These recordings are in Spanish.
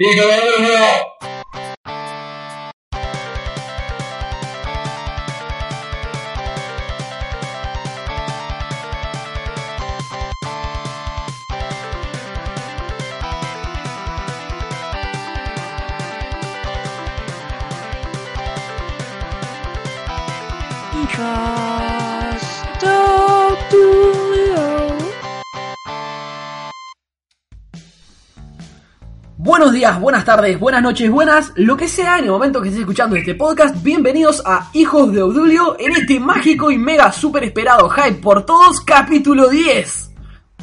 Buenos días, buenas tardes, buenas noches, buenas, lo que sea en el momento que estés escuchando este podcast, bienvenidos a Hijos de Obdulio en este mágico y mega super esperado hype por todos, capítulo 10.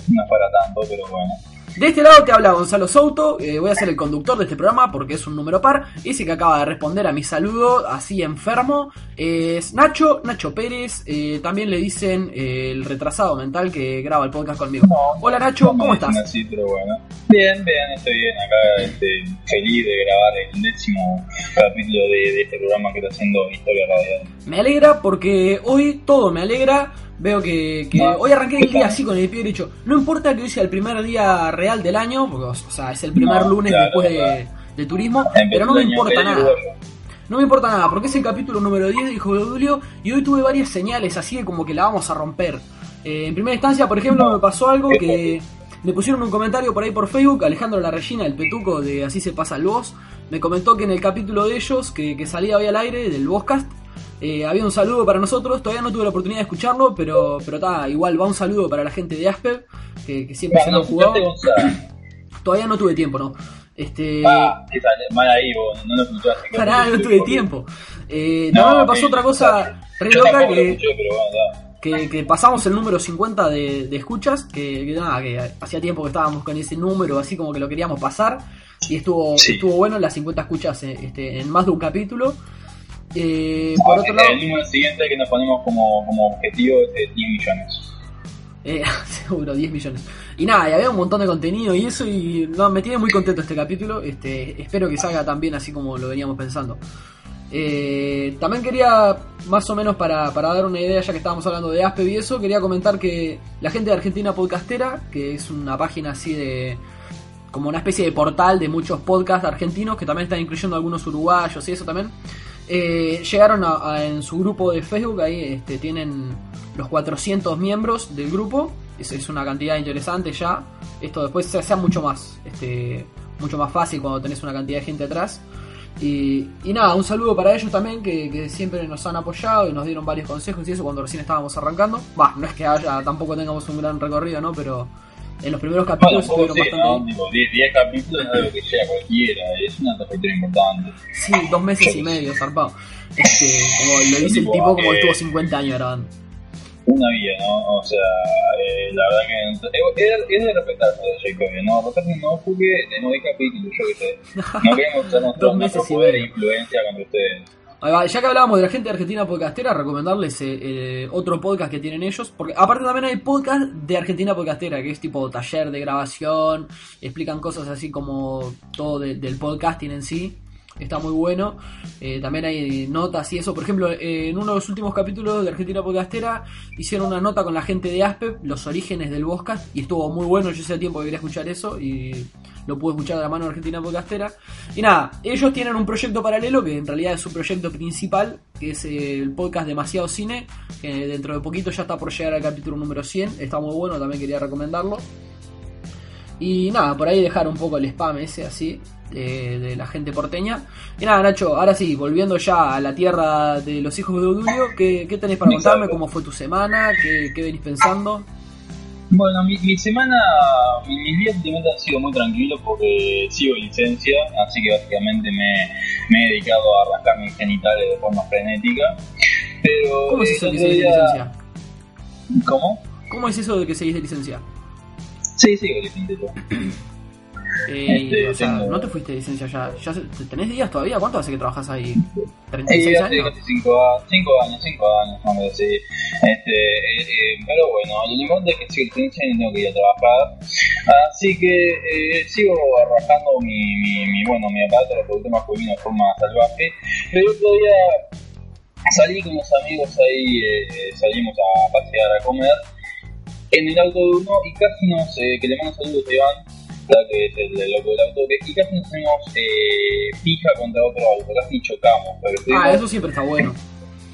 No para tanto, pero bueno. De este lado te habla Gonzalo Souto, eh, voy a ser el conductor de este programa porque es un número par. Ese que acaba de responder a mi saludo así enfermo es Nacho, Nacho Pérez. eh, también le dicen eh, el retrasado mental que graba el podcast conmigo. Hola Nacho, ¿cómo estás? así, pero bueno. Bien, bien, estoy bien acá, este, feliz de grabar el décimo capítulo de, de este programa que está haciendo Historia Radial. Me alegra porque hoy todo me alegra. Veo que, que No, hoy arranqué el ¿qué día así con el pie derecho. No importa que hoy sea el primer día real del año, porque o sea, es el primer No, lunes claro, después de, turismo, Empezó pero no me importa nada. No me importa nada, porque es el capítulo número 10 de Hijo de Julio y hoy tuve varias señales así de como que la vamos a romper. Eh, en primera instancia, por ejemplo, No. me pasó algo que me pusieron un comentario por ahí por Facebook, Alejandro La Regina, el petuco de Así se pasa el voz, me comentó que en el capítulo de ellos, que, que salía hoy al aire, del Vozcast, eh, había un saludo para nosotros, todavía no tuve la oportunidad de escucharlo, pero pero está, igual va un saludo para la gente de Asper, que, que siempre se lo han jugado. Gonzalo, Todavía no tuve tiempo, ¿no? Este, ah, mal ahí vos, no lo escuchaste. Pará, no tuve tiempo. Eh, No, también me pasó otra cosa re loca que, escuché, pero bueno, da. que, que pasamos el número 50 de, de escuchas, que, que nada, que hacía tiempo que estábamos con ese número, así como que lo queríamos pasar, y estuvo, Sí. estuvo bueno las 50 escuchas eh, este, en más de un capítulo. Eh, por otro lado, El número siguiente que nos ponemos como, como objetivo es de 10 millones. eh, seguro 10 millones. Y nada, y había un montón de contenido y eso, y no, me tiene muy contento este capítulo. Este, espero que salga tan bien así como lo veníamos pensando. Eh, también quería, más o menos para, para dar una idea, ya que estábamos hablando de Aspe y eso, quería comentar que la gente de Argentina Podcastera, que es una página así de. como una especie de portal de muchos podcasts argentinos, que también están incluyendo algunos uruguayos y eso también, eh, llegaron a, en su grupo de Facebook, ahí este, tienen los 400 miembros del grupo, es, es una cantidad interesante ya, esto después se hace mucho más, este, mucho más fácil cuando tenés una cantidad de gente atrás. Y, y nada, un saludo para ellos también que, que siempre nos han apoyado y nos dieron varios consejos y eso cuando recién estábamos arrancando. Va, no es que haya, tampoco tengamos un gran recorrido, ¿no? Pero en los primeros Bueno, capítulos poco estuvieron sí, bastante ¿no? bien. Digo, 10, 10 capítulos no es algo que llega cualquiera, es una trayectoria importante. Sí, dos meses y medio, zarpado. Este, como lo dice el Tipo, como eh, estuvo 50 años grabando. Una vida, ¿no? O sea, eh, la verdad que es, es de respetarse Jacob, ¿no? Respetarse no porque tenemos 10 capítulos, yo qué sé. No queremos usar nuestro, Dos meses nuestro y poder de medio. influencia contra ustedes. Ya que hablábamos de la gente de Argentina Podcastera, recomendarles eh, eh, otro podcast que tienen ellos. Porque aparte también hay podcast de Argentina Podcastera, que es tipo taller de grabación. Explican cosas así como todo de- del podcasting en sí. Está muy bueno. Eh, también hay notas y eso. Por ejemplo, eh, en uno de los últimos capítulos de Argentina Podcastera hicieron una nota con la gente de Aspep, los orígenes del podcast. Y estuvo muy bueno. Yo hacía tiempo que quería escuchar eso y lo pude escuchar de la mano de Argentina Podcastera. Y nada, ellos tienen un proyecto paralelo que en realidad es su proyecto principal, que es el podcast Demasiado Cine, que dentro de poquito ya está por llegar al capítulo número 100. Está muy bueno, también quería recomendarlo. Y nada, por ahí dejar un poco el spam ese así de, de la gente porteña. Y nada, Nacho, ahora sí, volviendo ya a la tierra de los hijos de Odulio, ¿qué, qué tenés para contarme? ¿Cómo fue tu semana? ¿Qué, qué venís pensando? Bueno, mi, mi semana, mi, mis días últimamente han sido muy tranquilos porque sigo en licencia, así que básicamente me, me he dedicado a rascar mis genitales de forma frenética. Pero, ¿Cómo es eh, eso de que seguís de licencia? ¿Cómo? ¿Cómo es eso de que seguís de licencia? Sí, sigo licencia. Eh, Este, o sea, tengo- no te fuiste de licencia ya. ya ¿Tenés días todavía? ¿Cuánto hace que trabajas ahí? Eh, ¿36 hace años? casi 5 años, 5 años, vamos a decir. Este, eh, eh, pero bueno, lo importante es que en licencia y no tengo que ir a trabajar. Así que eh, sigo arrojando mi, mi, mi, bueno, mi aparato reproductor masculino de forma salvaje. Pero el otro día salí con unos amigos ahí, eh, salimos a pasear, a comer, en el auto de uno y casi nos, eh, que le mando saludos a Iván, que es el, el loco del auto, que y casi nos hacemos eh, pija contra otro auto, casi chocamos. Pero Ah, eso siempre está bueno.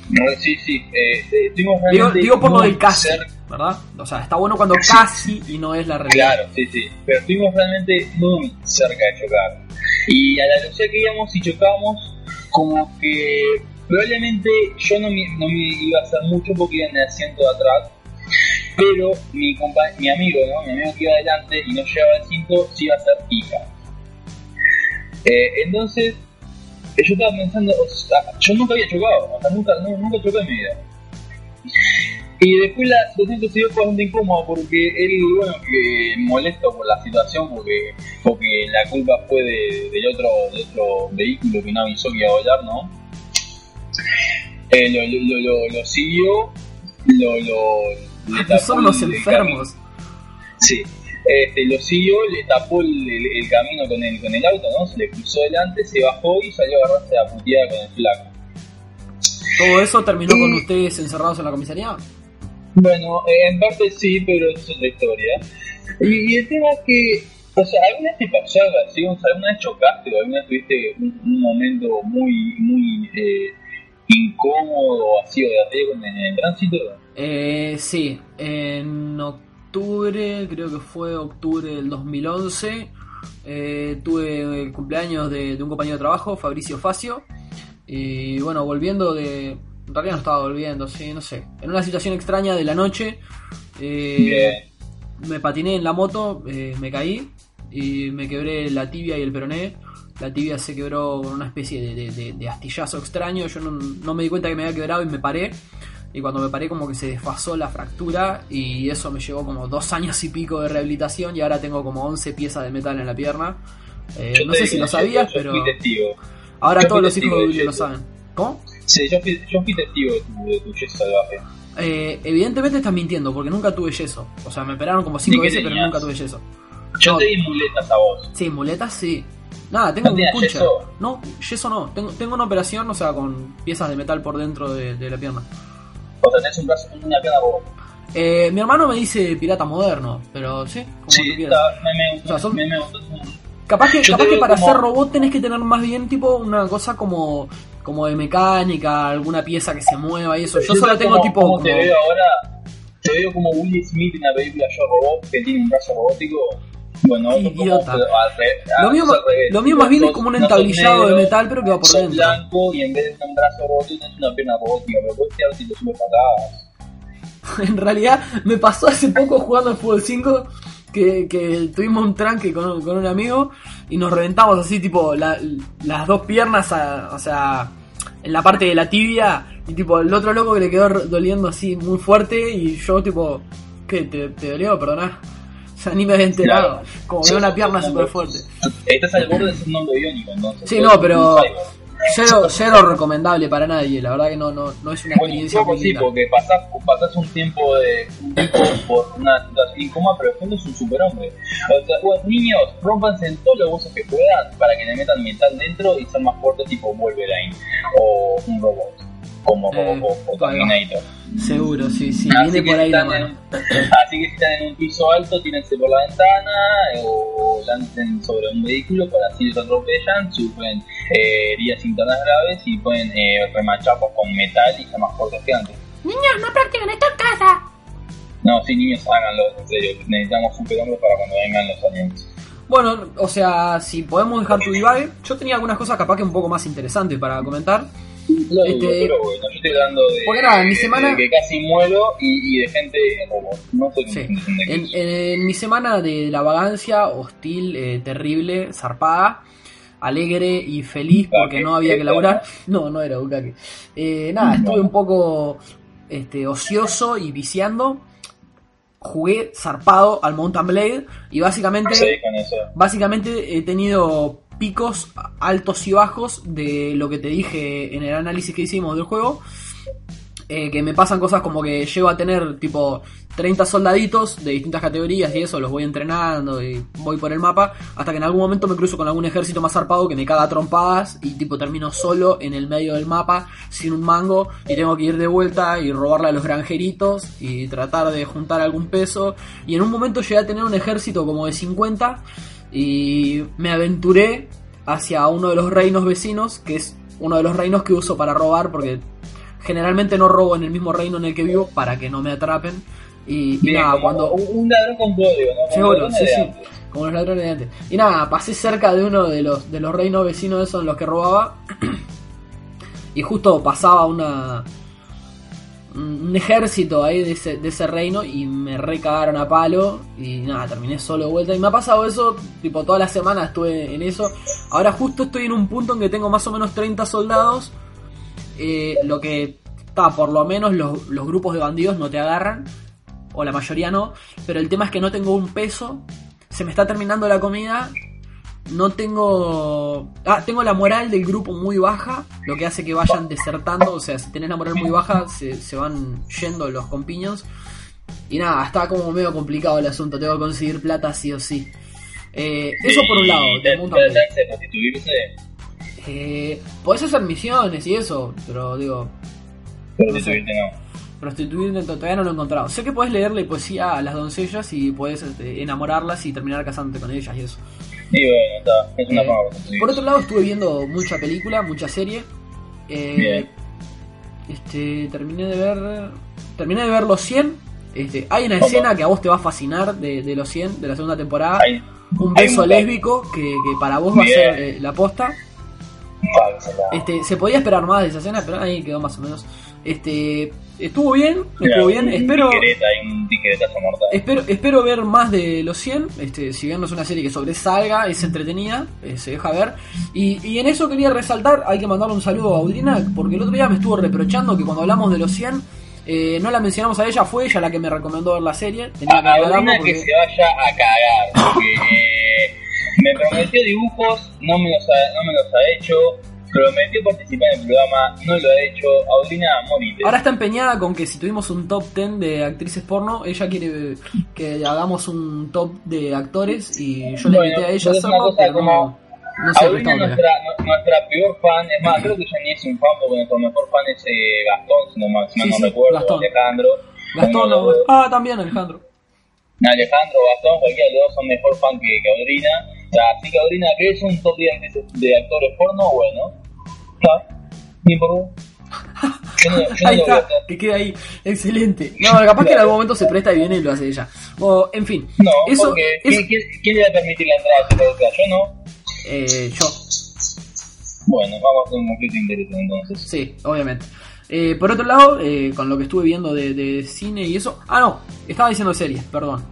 no, sí, sí, eh, eh, estuvimos Digo, realmente digo por lo del casi. ¿verdad? O sea, está bueno cuando casi y no es la realidad. Claro, sí, sí. Pero estuvimos realmente muy cerca de chocar. Y a la velocidad que íbamos y chocamos, como que probablemente yo no me, no me iba a hacer mucho porque iba en el asiento de atrás. Pero mi, compa- mi amigo, ¿no? Mi amigo que iba adelante y no llevaba el cinto, sí iba a hacer pija. Eh, entonces, eh, yo estaba pensando, yo nunca había chocado, o sea, nunca, no- nunca choqué en mi vida. Y después la situación se dio bastante incómoda porque él, bueno, que molesto por la situación porque, porque la culpa fue de, del otro, del otro vehículo que no avisó que iba a volar, ¿no? Eh, lo, lo, lo- lo siguió, lo, lo, le tapó Son los enfermos. camino. Sí, este, lo siguió, le tapó el, el- el camino con el, con el auto, ¿no? Se le cruzó delante, se bajó y salió a agarrarse a puteada con el flaco. ¿Todo eso terminó con ustedes encerrados en la comisaría? Bueno, eh, en parte sí, pero eso es otra historia. Y, y el tema es que, o sea, ¿alguna vez te pasó algo así? O sea, ¿alguna vez chocaste o alguna vez tuviste un, un momento muy, muy eh, incómodo así o de riesgo en, en el tránsito? Eh, sí, en octubre, creo que fue octubre del 2011, eh, tuve el cumpleaños de, un compañero de trabajo, Fabricio Facio, y bueno, volviendo de... En realidad no estaba volviendo, sí, no sé. En una situación extraña de la noche, eh, me patiné en la moto, eh, me caí y me quebré la tibia y el peroné. La tibia se quebró con una especie de astillazo extraño. Yo no, no me di cuenta que me había quebrado y me paré. Y cuando me paré como que se desfasó la fractura y eso me llevó como dos años y pico de rehabilitación y ahora tengo como 11 piezas de metal en la pierna. Eh, Yo no sé si lo yo- sabías, yo pero fui testigo. ahora yo todos los hijos de Julio lo saben. ¿Cómo? Sí, yo fui, yo fui testigo de tu, de tu yeso salvaje. Eh, evidentemente estás mintiendo porque nunca tuve yeso. O sea, me operaron como 5 ¿Y qué veces pero nunca tuve yeso. Yo No. te di muletas a vos. Sí, muletas sí. Nada, tengo ¿No un puncher. yeso? No, yeso no. Tengo, tengo una operación, o sea, con piezas de metal por dentro de, de la pierna. O sea, tenés un brazo con una pierna vos. Eh, mi hermano me dice pirata moderno, pero sí, como Sí, tú quieras. está, me, me, O sea, son- me. Capaz que, Yo capaz que para como- ser robot tenés que tener más bien tipo una cosa como, como de mecánica, alguna pieza que se mueva y eso. Yo solo sé tengo cómo- tipo como... te veo ahora, te veo como Will Smith en la película Yo Robot, que tiene un brazo robótico. Bueno, idiota. Lo mío, revés. lo mío más bien es como un entablillado de metal pero que va por dentro. blanco y en vez de un brazo robótico tienes una pierna robótica, pero puedes tirar si te sube patadas. En realidad me pasó hace poco jugando al fútbol 5 que, que tuvimos un tranque con, con un amigo y nos reventamos así tipo la- las dos piernas, a- o sea, en la parte de la tibia y tipo el otro loco que le quedó doliendo así muy fuerte y yo tipo, ¿qué? ¿Te, te dolió? Perdona. Sea, ni me había enterado. Claro. Como que una pierna súper fuerte. Estás al borde de ser un hombre biónico, entonces. Sí, no, pero cero, cero recomendable para nadie. La verdad que no, no, no es una Bueno, un experiencia muy sí, porque pasás, pasás un tiempo de un tiempo por una situación incómoda, pero después es un superhombre. O sea, bueno, niños, rompanse en todos los huesos que puedan para que le metan metal dentro y sean más fuertes tipo Wolverine o un robot, como Eh, Robocop o ahí va. Terminator. Seguro, sí, sí, Así viene que por si ahí la están mano. en- así que si están en un piso alto, tírense por la ventana eh, o lancen sobre un vehículo para así los atropellan, sufren eh, heridas internas graves y pueden eh, remachar con metal y ser más fuertes que antes. Niños, no practiquen esto en casa. No, sí, niños, háganlo, en serio. Necesitamos superhombres para cuando vengan los aliens. Bueno, o sea, si podemos dejar tu divague, yo tenía algunas cosas capaz que un poco más interesantes para comentar. Lo Este- dudo, pero bueno, yo estoy hablando de, Porque nada, en mi semana- de que casi muero y, y de gente robot. No sé Sí. En, mi semana de la vagancia, hostil, eh, terrible, zarpada, alegre y feliz porque no había que ¿era? laburar. No, no era Bukake. Eh, nada, estuve un poco este, ocioso y viciando. Jugué zarpado al Mountain Blade y básicamente... Sí. Básicamente he tenido picos altos y bajos de lo que te dije en el análisis que hicimos del juego. eh, que me pasan cosas como que llego a tener tipo 30 soldaditos de distintas categorías y eso, los voy entrenando y voy por el mapa, hasta que en algún momento me cruzo con algún ejército más zarpado que me caga a trompadas y tipo termino solo en el medio del mapa sin un mango y tengo que ir de vuelta y robarle a los granjeritos y tratar de juntar algún peso y en un momento llegué a tener un ejército como de 50 y me aventuré hacia uno de los reinos vecinos, que es uno de los reinos que uso para robar, porque generalmente no robo en el mismo reino en el que vivo para que no me atrapen. Y, nada, cuando... Un, ladrón con código, ¿no? Seguro, sí, sí. Como los ladrones de antes. Y nada, pasé cerca de uno de los, de los reinos vecinos esos en los que robaba. y justo pasaba una. Un ejército ahí de ese, de ese reino y me recagaron a palo. Y nada, terminé solo de vuelta. Y me ha pasado eso, tipo, toda la semana estuve en eso. Ahora justo estoy en un punto en que tengo más o menos 30 soldados. Eh, lo que está, por lo menos los, los grupos de bandidos no te agarran. O la mayoría no. Pero el tema es que no tengo un peso. Se me está terminando la comida. No tengo. Ah, tengo la moral del grupo muy baja. Lo que hace que vayan desertando. O sea, si tenés la moral muy baja, se, se van yendo los compiños. Y nada, está como medio complicado el asunto. Tengo que conseguir plata sí o sí. Eh, eso por un lado, ¿Te mundo te- te? Eh, podés hacer misiones y eso, pero digo, Prostituirte no. prostituirte todavía no lo he encontrado. Sé que podés leerle poesía a las doncellas y podés este, enamorarlas y terminar casándote con ellas y eso. Y bueno, está. Es una Eh. Por otro lado, estuve viendo mucha película, mucha serie. Eh, Bien. Este, terminé de ver. Terminé de ver los 100. Este, hay una ¿Cómo? escena que a vos te va a fascinar de, de los 100, de la segunda temporada. Hay- un beso un- lésbico que, que para vos va a ser eh, la posta. Este, se podía esperar más de esa escena, pero ahí quedó más o menos. Este, estuvo bien, estuvo bien. Espero, un espero, espero ver más de los 100. Este, si bien no es una serie que sobresalga, es entretenida, eh, se deja ver. Y, y en eso quería resaltar, hay que mandarle un saludo a Audrina, porque el otro día me estuvo reprochando que cuando hablamos de los 100, eh, no la mencionamos a ella, fue ella la que me recomendó ver la serie. Tenía A porque- que se vaya a cagar. Porque eh, me prometió dibujos, no me, los ha, no me los ha hecho. Prometió participar en el programa, no lo ha hecho. Audrina, morite. Ahora está empeñada con que si tuvimos un top 10 de actrices porno, ella quiere que hagamos un top de actores y yo le invité a ella hacerlo, pero como- no, todavía. nuestra, nu- nuestra peor fan, es más, creo que ya ni es un fan porque nuestro mejor fan es eh, Gastón, si no, mal Sí, no sí, recuerdo, Gastón. Alejandro. Gastón, no- ah, también Alejandro. Alejandro, Gastón, cualquiera de los dos son mejor fan que, que Audrina. O sea, así que Audrina, que es un top 10 de, de actores porno, bueno. Está, bien por vos. Yo no, yo no Ahí está, que queda ahí, excelente. No, capaz que en algún momento se presta y viene y lo hace ella. O, en fin, No, eso porque ¿quién, quién, le va a permitir la entrada a? Yo no. eh, yo, Bueno, vamos a hacer un conflicto de intereses entonces. sí, obviamente. Eh, por otro lado, eh, con lo que estuve viendo de, de cine y eso. Ah, no, estaba diciendo series, perdón.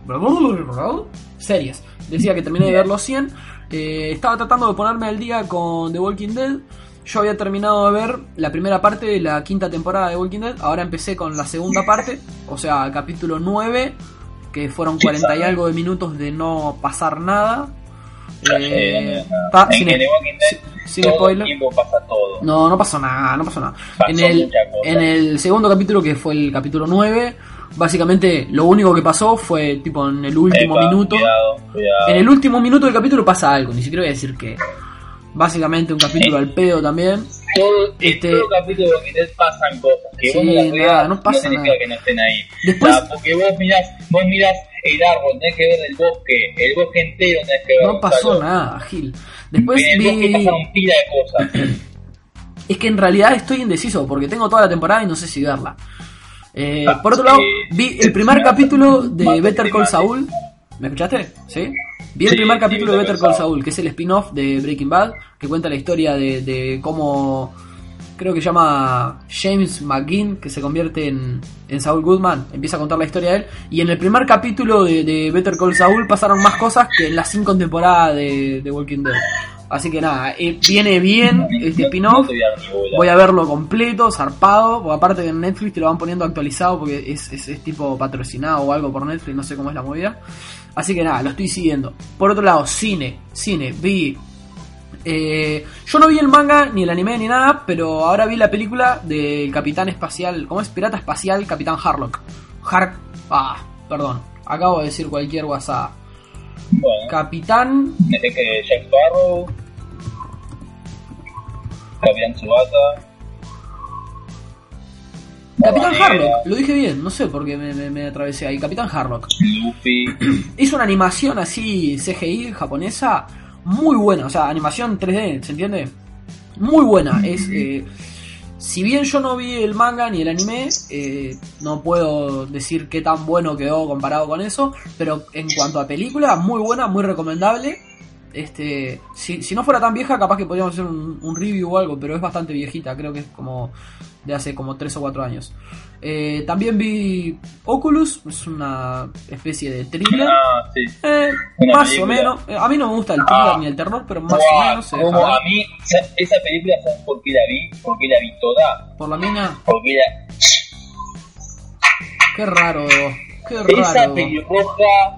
Series. Decía que terminé de ver los 100. Eh, estaba tratando de ponerme al día con The Walking Dead. Yo había terminado de ver la primera parte de la quinta temporada de Walking Dead. Ahora empecé con la segunda parte, o sea, capítulo 9, que fueron 40 y algo de minutos de no pasar nada. Eh, en sin, todo spoiler. el tiempo pasa todo. No, no pasó nada, no pasó nada. Pasó En el, en el segundo capítulo, que fue el capítulo 9, básicamente lo único que pasó fue tipo en el último Epa, minuto. Cuidado, cuidado. En el último minuto del capítulo pasa algo, ni siquiera voy a decir que. Básicamente un capítulo al pedo también. todo, este- todo capítulo Dead pasan cosas que Sí, vos no nada, no pasa nada. que no estén ahí. Después- O sea, porque vos mirás, vos mirás el árbol, tenés que ver el bosque, el bosque entero tenés que ver. No pasó nada, Gil. Después en el bosque vi. pasaron pila de cosas. Es que en realidad estoy indeciso porque tengo toda la temporada y no sé si verla. Eh, Ah, por otro lado, eh, vi el primer me- capítulo de Better Call. Saul. ¿Me escuchaste? ¿Sí? Vi el Sí, primer capítulo de Better Call Saul, que es el spin-off de Breaking Bad, que cuenta la historia de, de cómo creo que llama James McGinn, que se convierte en, en Saul Goodman, empieza a contar la historia de él. Y en el primer capítulo de, de Better Call Saul pasaron más cosas que en las cinco temporadas de, de Walking Dead. Así que nada, eh, viene bien este No- spin-off. voy a verlo completo, zarpado, porque aparte que en Netflix te lo van poniendo actualizado porque es, es, es tipo patrocinado o algo por Netflix, no sé cómo es la movida. Así que nada, lo estoy siguiendo. Por otro lado, cine, cine, vi... eh, yo no vi el manga, ni el anime, ni nada, pero ahora vi la película del Capitán Espacial, ¿cómo es? Pirata Espacial Capitán Harlock. Hark... Ah, perdón, acabo de decir cualquier WhatsApp. Bueno, Capitán... Jack Sparrow, Capitán Tsubasa, Capitán Harlock, lo dije bien, no sé por qué me, me- me atravesé ahí. Capitán Harlock. Luffy. Hizo una animación así CGI japonesa muy buena, o sea, animación 3D, ¿se entiende? Muy buena. Es, eh, si bien yo no vi el manga ni el anime, eh, no puedo decir qué tan bueno quedó comparado con eso, pero en cuanto a película, muy buena, muy recomendable. Este, si, si no fuera tan vieja, capaz que podríamos hacer un, un review o algo, pero es bastante viejita, creo que es como de hace como 3 o 4 años. Eh, también vi Oculus, es una especie de thriller. Ah, sí. Eh, más película. o menos. Eh, A mí no me gusta el thriller Ah. ni el terror, pero más o menos como a mí, sa- esa película, ¿sabes por qué la vi? ¿Por qué la vi toda? Por la mina, Porque la, qué raro, qué esa raro. pelirroja,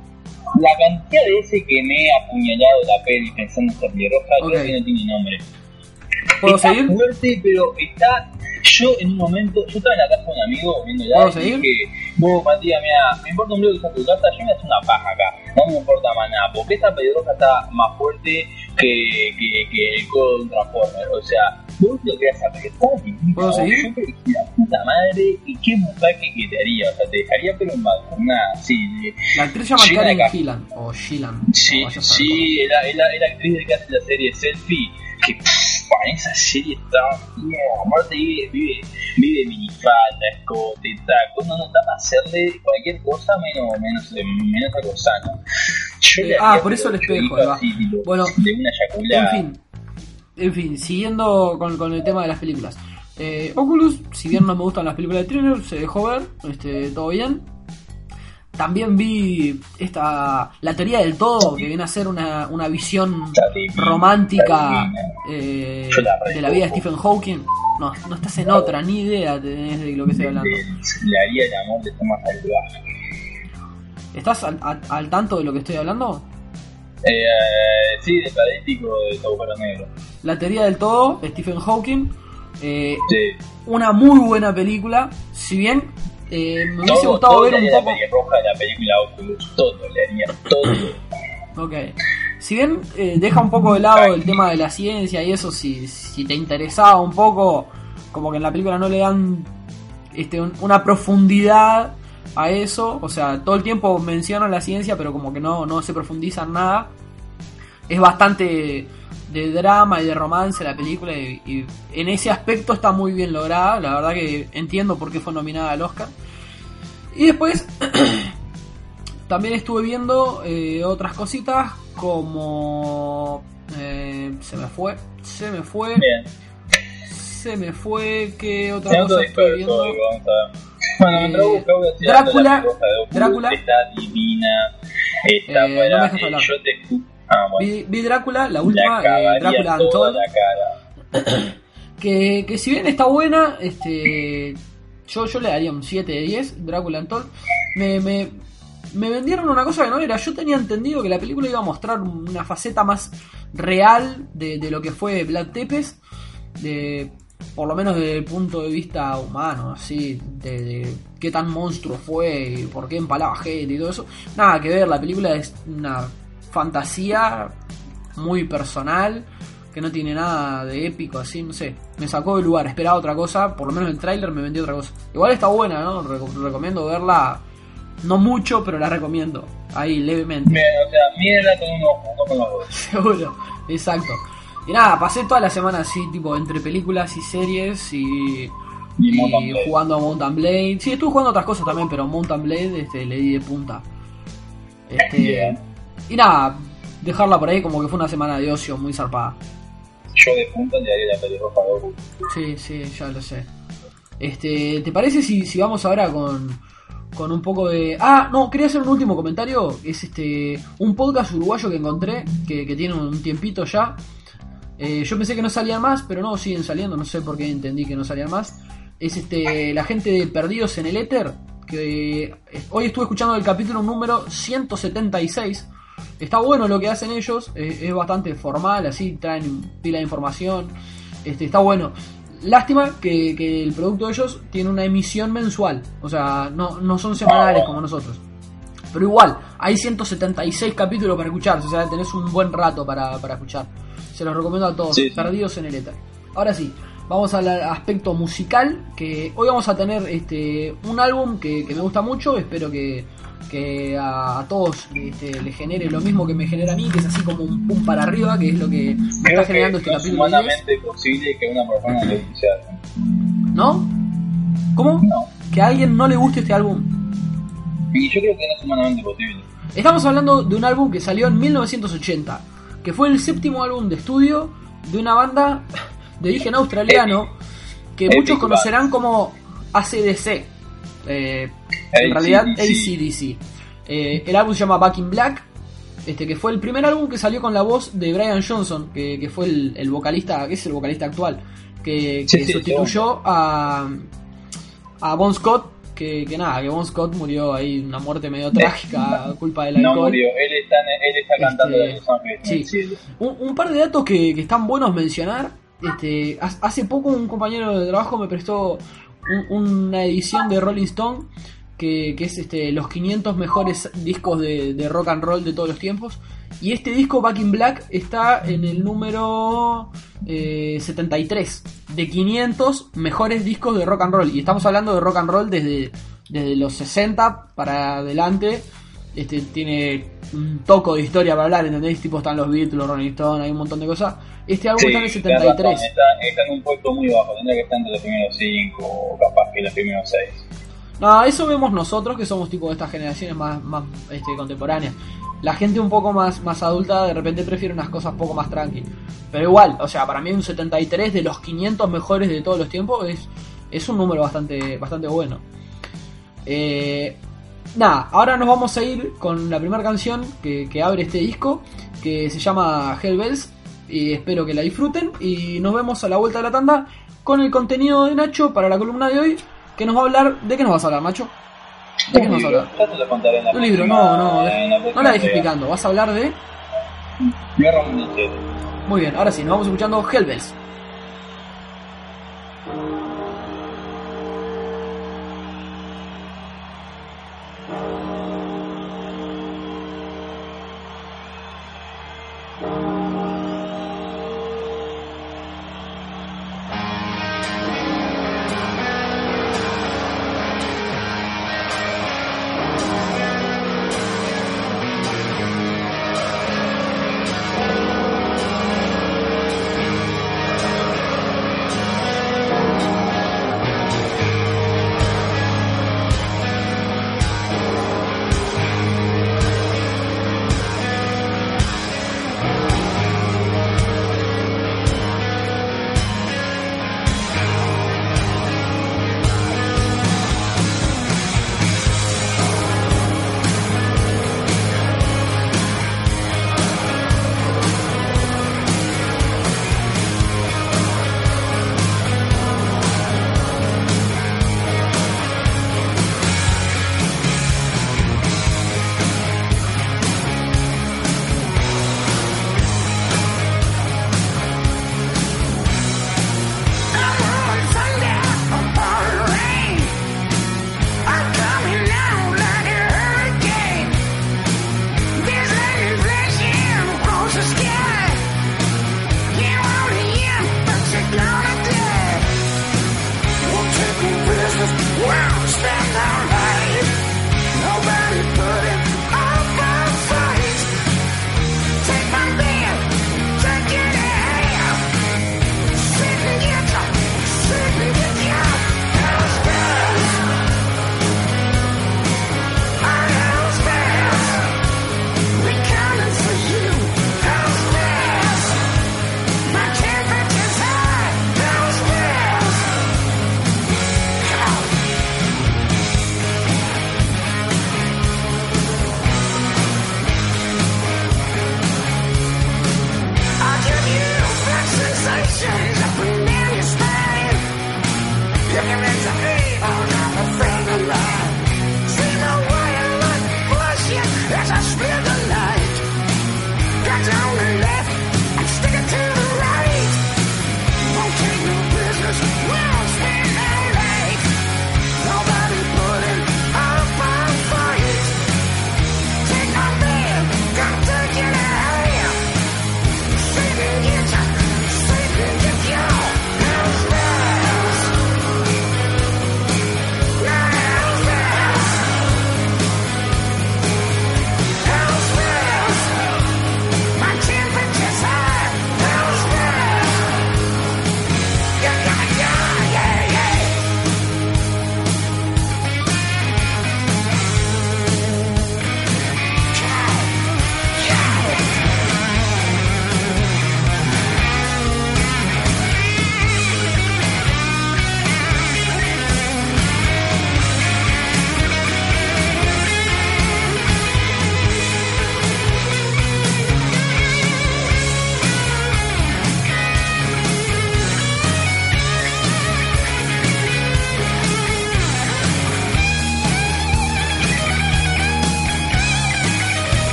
la cantidad de veces que me he apuñalado la peli pensando en esa pelirroja, creo Ok. que no tiene nombre. ¿Puedo está seguir? fuerte, pero está. Yo en un momento, yo estaba en la casa de un amigo viendo ¿Puedo la y seguir? dije, vos Matías, mira, me importa un bledo que está tu casa, yo me hago una paja acá, no me importa más nada, porque esta pelirroja está más fuerte que, que, que el codo de un transformer, o sea, vos lo que vas a ¿Puedo vos, seguir? Yo creo que la puta madre, y qué bucaque que te haría, o sea, te dejaría pero una, una así, de, La actriz llama Karen Gillan, o Gillan. Sí, sí, es la, actriz de que hace la serie Selfie, que pff, esa serie está, yeah, aparte vive, vive, vive minifalda, escote, taco, no, no, está para hacerle cualquier cosa menos, menos, menos algo sano. Yo Eh, le ah, por eso el espejo, así, tipo, Bueno, de una eyaculada. En fin, en fin, siguiendo con, con el tema de las películas. Eh, Oculus, si bien no me gustan las películas de thriller, se dejó ver, este, todo bien. También vi esta la teoría del todo, que viene a ser una, una visión romántica eh, la de la vida de. Stephen Hawking. No, no estás en otra, ni idea tenés de lo que estoy hablando. Le, le haría el amor de salvaje. ¿Estás al, al- al tanto de lo que estoy hablando? Eh, sí, de paralítico de agujero negro. La teoría del todo, Stephen Hawking. eh, Sí. una muy buena película. Si bien eh, me hubiese Todo, gustado todo ver un poco. la pelirroja de la película Oculus, todo le haría, todo. Ok. Si bien eh, deja un poco de lado el tema de la ciencia y eso, si, si te interesaba un poco, como que en la película no le dan este, un- una profundidad a eso. O sea, todo el tiempo mencionan la ciencia, pero como que no, no se profundiza en nada. Es bastante de drama y de romance la película y, y en ese aspecto está muy bien lograda. La verdad que entiendo por qué fue nominada al Oscar. Y después también estuve viendo eh, otras cositas como... eh, se me fue, se me fue, Bien, se me fue, ¿qué otra se cosa disperso, viendo? Bueno, Eh, mientras busco, voy a decir Drácula, la de Drácula. Está divina, está Eh, no me eh, yo te escucho... Ah, bueno. Vi, vi Drácula, la última, eh, Drácula Untold. cara. que, que si bien está buena, este yo, yo le daría un 7 de 10, Drácula Untold. Me, me, me vendieron una cosa que no era. Yo tenía entendido que la película iba a mostrar una faceta más real de, de lo que fue Vlad Tepes, de, por lo menos desde el punto de vista humano, así, de, de qué tan monstruo fue y por qué empalaba gente y todo eso. Nada que ver, la película es una fantasía muy personal que no tiene nada de épico, así, no sé. Me sacó del lugar, esperaba otra cosa, por lo menos el tráiler me vendió otra cosa. Igual está buena, ¿no? Reco- recomiendo verla, no mucho, pero la recomiendo, ahí levemente. Bien, o sea, mierda con uno, uno con los dos. Seguro, exacto. Y nada, pasé toda la semana así, tipo, entre películas y series y, Y jugando a Mountain Blade. Sí, estuve jugando otras cosas también, pero Mountain Blade este, le di de punta. Este, Bien. Y nada, dejarla por ahí como que fue una semana de ocio muy zarpada. Yo de punta le la pelirroja de Oculus. Sí, sí, ya lo sé. Este, ¿te parece si, si vamos ahora con, con un poco de. Ah, no, quería hacer un último comentario. Es este. un podcast uruguayo que encontré, que, que tiene un tiempito ya. Eh, yo pensé que no salían más, pero no, siguen saliendo, no sé por qué entendí que no salían más. Es este la gente de Perdidos en el Éter, que eh, hoy estuve escuchando el capítulo número 176. Está bueno lo que hacen ellos, es bastante formal, así traen pila de información. Este, está bueno. Lástima que, que el producto de ellos tiene una emisión mensual, o sea, no, no son semanales como nosotros. Pero igual, hay 176 capítulos para escuchar, o sea, tenés un buen rato para, para escuchar. Se los recomiendo a todos, sí. perdidos en el éter. Ahora sí, vamos al aspecto musical, que hoy vamos a tener este un álbum que, que me gusta mucho, espero que, que a, a todos este, les genere lo mismo que me genera a mí, que es así como un pum para arriba, que es lo que me Creo está generando que este es capítulo 10, humanamente posible que una persona le guste algo. ¿no? ¿Cómo? No. Que a alguien no le guste este álbum. Y yo creo que no es humanamente posible. Estamos hablando de un álbum que salió en 1980, que fue el séptimo álbum de estudio de una banda de origen australiano que muchos conocerán como ACDC. Eh, en realidad AC/DC. Eh, el álbum se llama Back in Black, este que fue el primer álbum que salió con la voz de Brian Johnson, que, que fue el, el vocalista, que es el vocalista actual, que, Sí, que sí, sustituyó a, a Bon Scott, que, que nada, que Bon Scott murió ahí una muerte medio trágica a culpa del No alcohol. murió, él está, él está cantando Este, de Los Ángeles en el sí. cielo. Un, un par de datos que, que están buenos mencionar. Este, ha- hace poco un compañero de trabajo me prestó un- una edición de Rolling Stone que, es este, los 500 mejores discos de, rock and roll de todos los tiempos. Y este disco, Back in Black, está en el número eh, 73 de 500 mejores discos de rock and roll. Y estamos hablando de rock and roll desde, desde los 60 para adelante. Este, tiene un toco de historia para hablar, ¿entendéis? Tipo están los Beatles, los Rolling Stones, hay un montón de cosas. Este álbum Sí, está en el tenés razón, 73. Está, está en un puesto muy bajo, tendría que estar entre los primeros 5 o capaz que los primeros 6. No, eso vemos nosotros que somos tipo de estas generaciones más, más este, contemporáneas. La gente un poco más, más adulta de repente prefiere unas cosas un poco más tranqui. Pero igual, o sea, para mí un 73 de los 500 mejores de todos los tiempos es, es un número bastante, bastante bueno. Eh, nada, ahora nos vamos a ir con la primera canción que, que abre este disco, que se llama Hellbells. Y espero que la disfruten. Y nos vemos a la vuelta de la tanda con el contenido de Nacho para la columna de hoy. Que nos va a hablar. ¿De qué nos vas a hablar, Macho? ¿De qué nos vas a hablar? Ya te lo contaré en la Un libro, no, no, la no la dejes entrega. picando. Vas a hablar de. Guerra. Muy bien, ahora sí, nos vamos escuchando. Hellbells.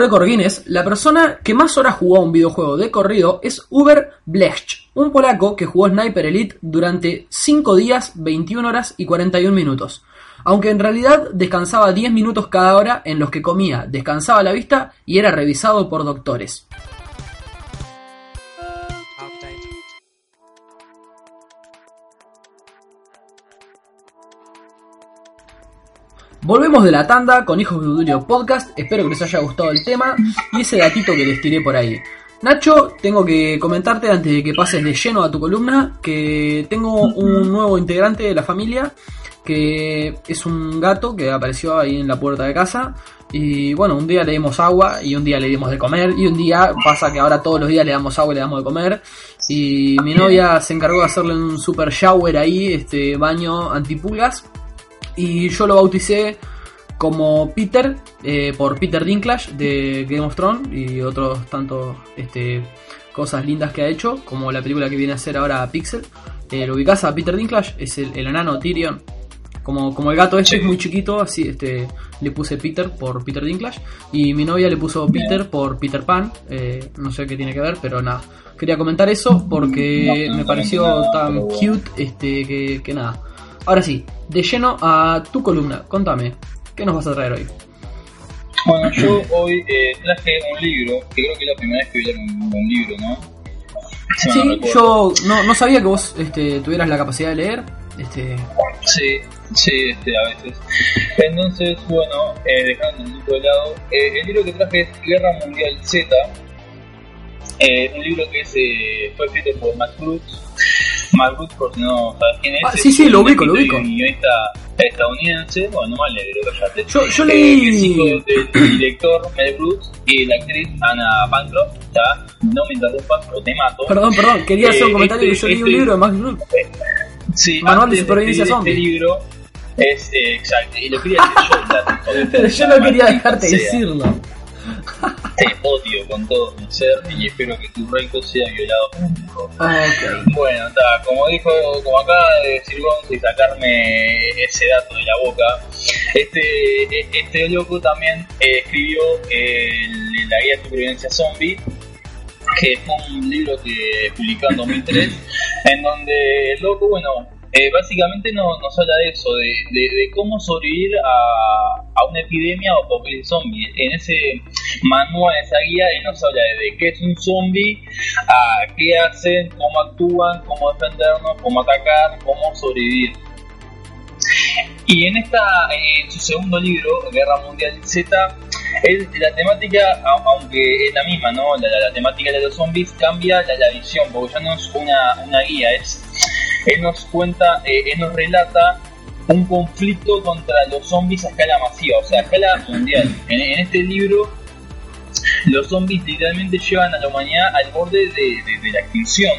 Récords Guinness, la persona que más horas jugó a un videojuego de corrido es Uber Blech, un polaco que jugó Sniper Elite durante 5 días, 21 horas y 41 minutos. Aunque en realidad descansaba 10 minutos cada hora en los que comía, descansaba la vista y era revisado por doctores. Volvemos de la tanda con Hijos de Dudio Podcast. Espero que les haya gustado el tema y ese gatito que les tiré por ahí. Nacho, tengo que comentarte antes de que pases de lleno a tu columna que tengo un nuevo integrante de la familia que es un gato que apareció ahí en la puerta de casa y bueno, un día le dimos agua y un día le dimos de comer y un día pasa que ahora todos los días le damos agua y le damos de comer y mi novia se encargó de hacerle un super shower ahí, este baño antipulgas y yo lo bauticé como Peter eh, por Peter Dinklage de Game of Thrones y otros tantos este, cosas lindas que ha hecho, como la película que viene a hacer ahora Pixel. Eh, lo ubicás a Peter Dinklage, es el, el enano Tyrion. Como, como el gato este es muy chiquito, así este le puse Peter por Peter Dinklage. Y mi novia le puso Peter por Peter Pan. Eh, no sé qué tiene que ver, pero nada. Quería comentar eso porque me pareció tan cute este que, que nada. Ahora sí, de lleno a tu columna, contame, ¿qué nos vas a traer hoy? Bueno, yo hoy eh, traje un libro, que creo que es la primera vez que voy a leer un, un libro, ¿no? Si Sí, no yo no, no sabía que vos este, tuvieras la capacidad de leer. Este, Sí, sí, este, a veces. Entonces, bueno, eh, dejando un poco de lado, eh, el libro que traje es Guerra Mundial Z, eh, un libro que es, eh, fue escrito por Matt Brooks. Matt Brooks, por si no sabes quién es, Ah, sí, sí, un lo ubico, lo ubico. y guionista estadounidense, bueno, no mal negro, cállate. yo, yo Eh, leí. es hijo del director Mel Brooks y la actriz Anna Bancroft, ya, no me interrumpas o te mato. Perdón, perdón, quería hacer un Eh, comentario este- que yo leí un este- libro de Max Brooks. Sí, Manual de supervivencia escribir zombie. Este libro es eh, exacto, y lo quería decir yo, Pero yo no quería dejarte decirlo. Te odio con todo mi ser y espero que tu recto sea violado por un hijo. Ah. Bueno, está, como dijo, como acaba de decir Gonzo y sacarme ese dato de la boca, este, este loco también eh, escribió el- la guía de supervivencia zombie, que fue un libro que publicó en 2003, en donde el loco, bueno, eh, básicamente no- nos habla de eso, de, cómo sobrevivir a, una epidemia o apocalipsis zombie. En ese manual, en esa guía, él nos habla de, qué es un zombie, a qué hacen, cómo actúan, cómo defendernos, cómo atacar, cómo sobrevivir. Y en esta, en su segundo libro, Guerra Mundial Z, la temática, au- aunque es la misma, ¿no? La temática de los zombies cambia la, la visión, porque ya no es una, una guía, es él nos cuenta, eh, él nos relata un conflicto contra los zombies a escala masiva, o sea, a escala mundial. En, en este libro, los zombies literalmente llevan a la humanidad al borde de, de- de la extinción.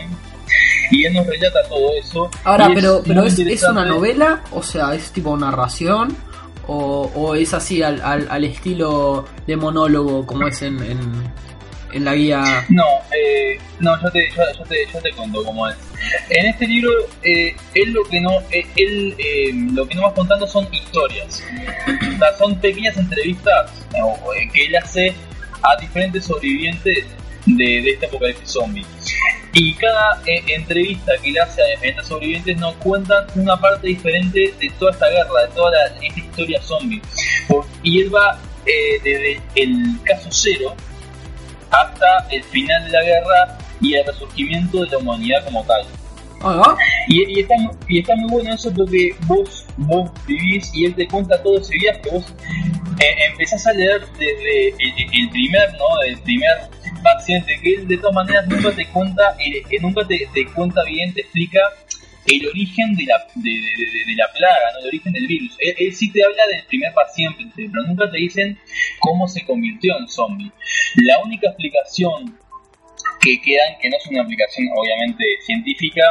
Y él nos relata todo eso. Ahora, pero, pero es, es una novela, o sea, es tipo narración, o, o es así al, al, al estilo de monólogo como es en, en, en la guía. No, eh, no, yo te, yo, yo te, yo te cuento cómo es. En este libro, eh, él lo que no, eh, él eh, lo que no va contando son historias. O sea, son pequeñas entrevistas eh, que él hace a diferentes sobrevivientes de, de este apocalipsis zombie. Y cada eh, entrevista que le hace a diferentes sobrevivientes nos cuentan una parte diferente de toda esta guerra, de toda la- esta historia zombie. Y él va eh, desde el caso cero hasta el final de la guerra y el resurgimiento de la humanidad como tal. Y, y está, y está muy bueno eso porque vos, vos vivís y él te cuenta todo ese viaje. Vos eh, empezás a leer desde el, el primer, ¿no? El primer paciente, que él de todas maneras nunca te cuenta, eh, nunca te, te cuenta bien, te explica el origen de la, de, de- de- la plaga, ¿no? el origen del virus. Él, él sí te habla del primer paciente, pero nunca te dicen cómo se convirtió en zombie. La única explicación que quedan, que no es una aplicación obviamente científica,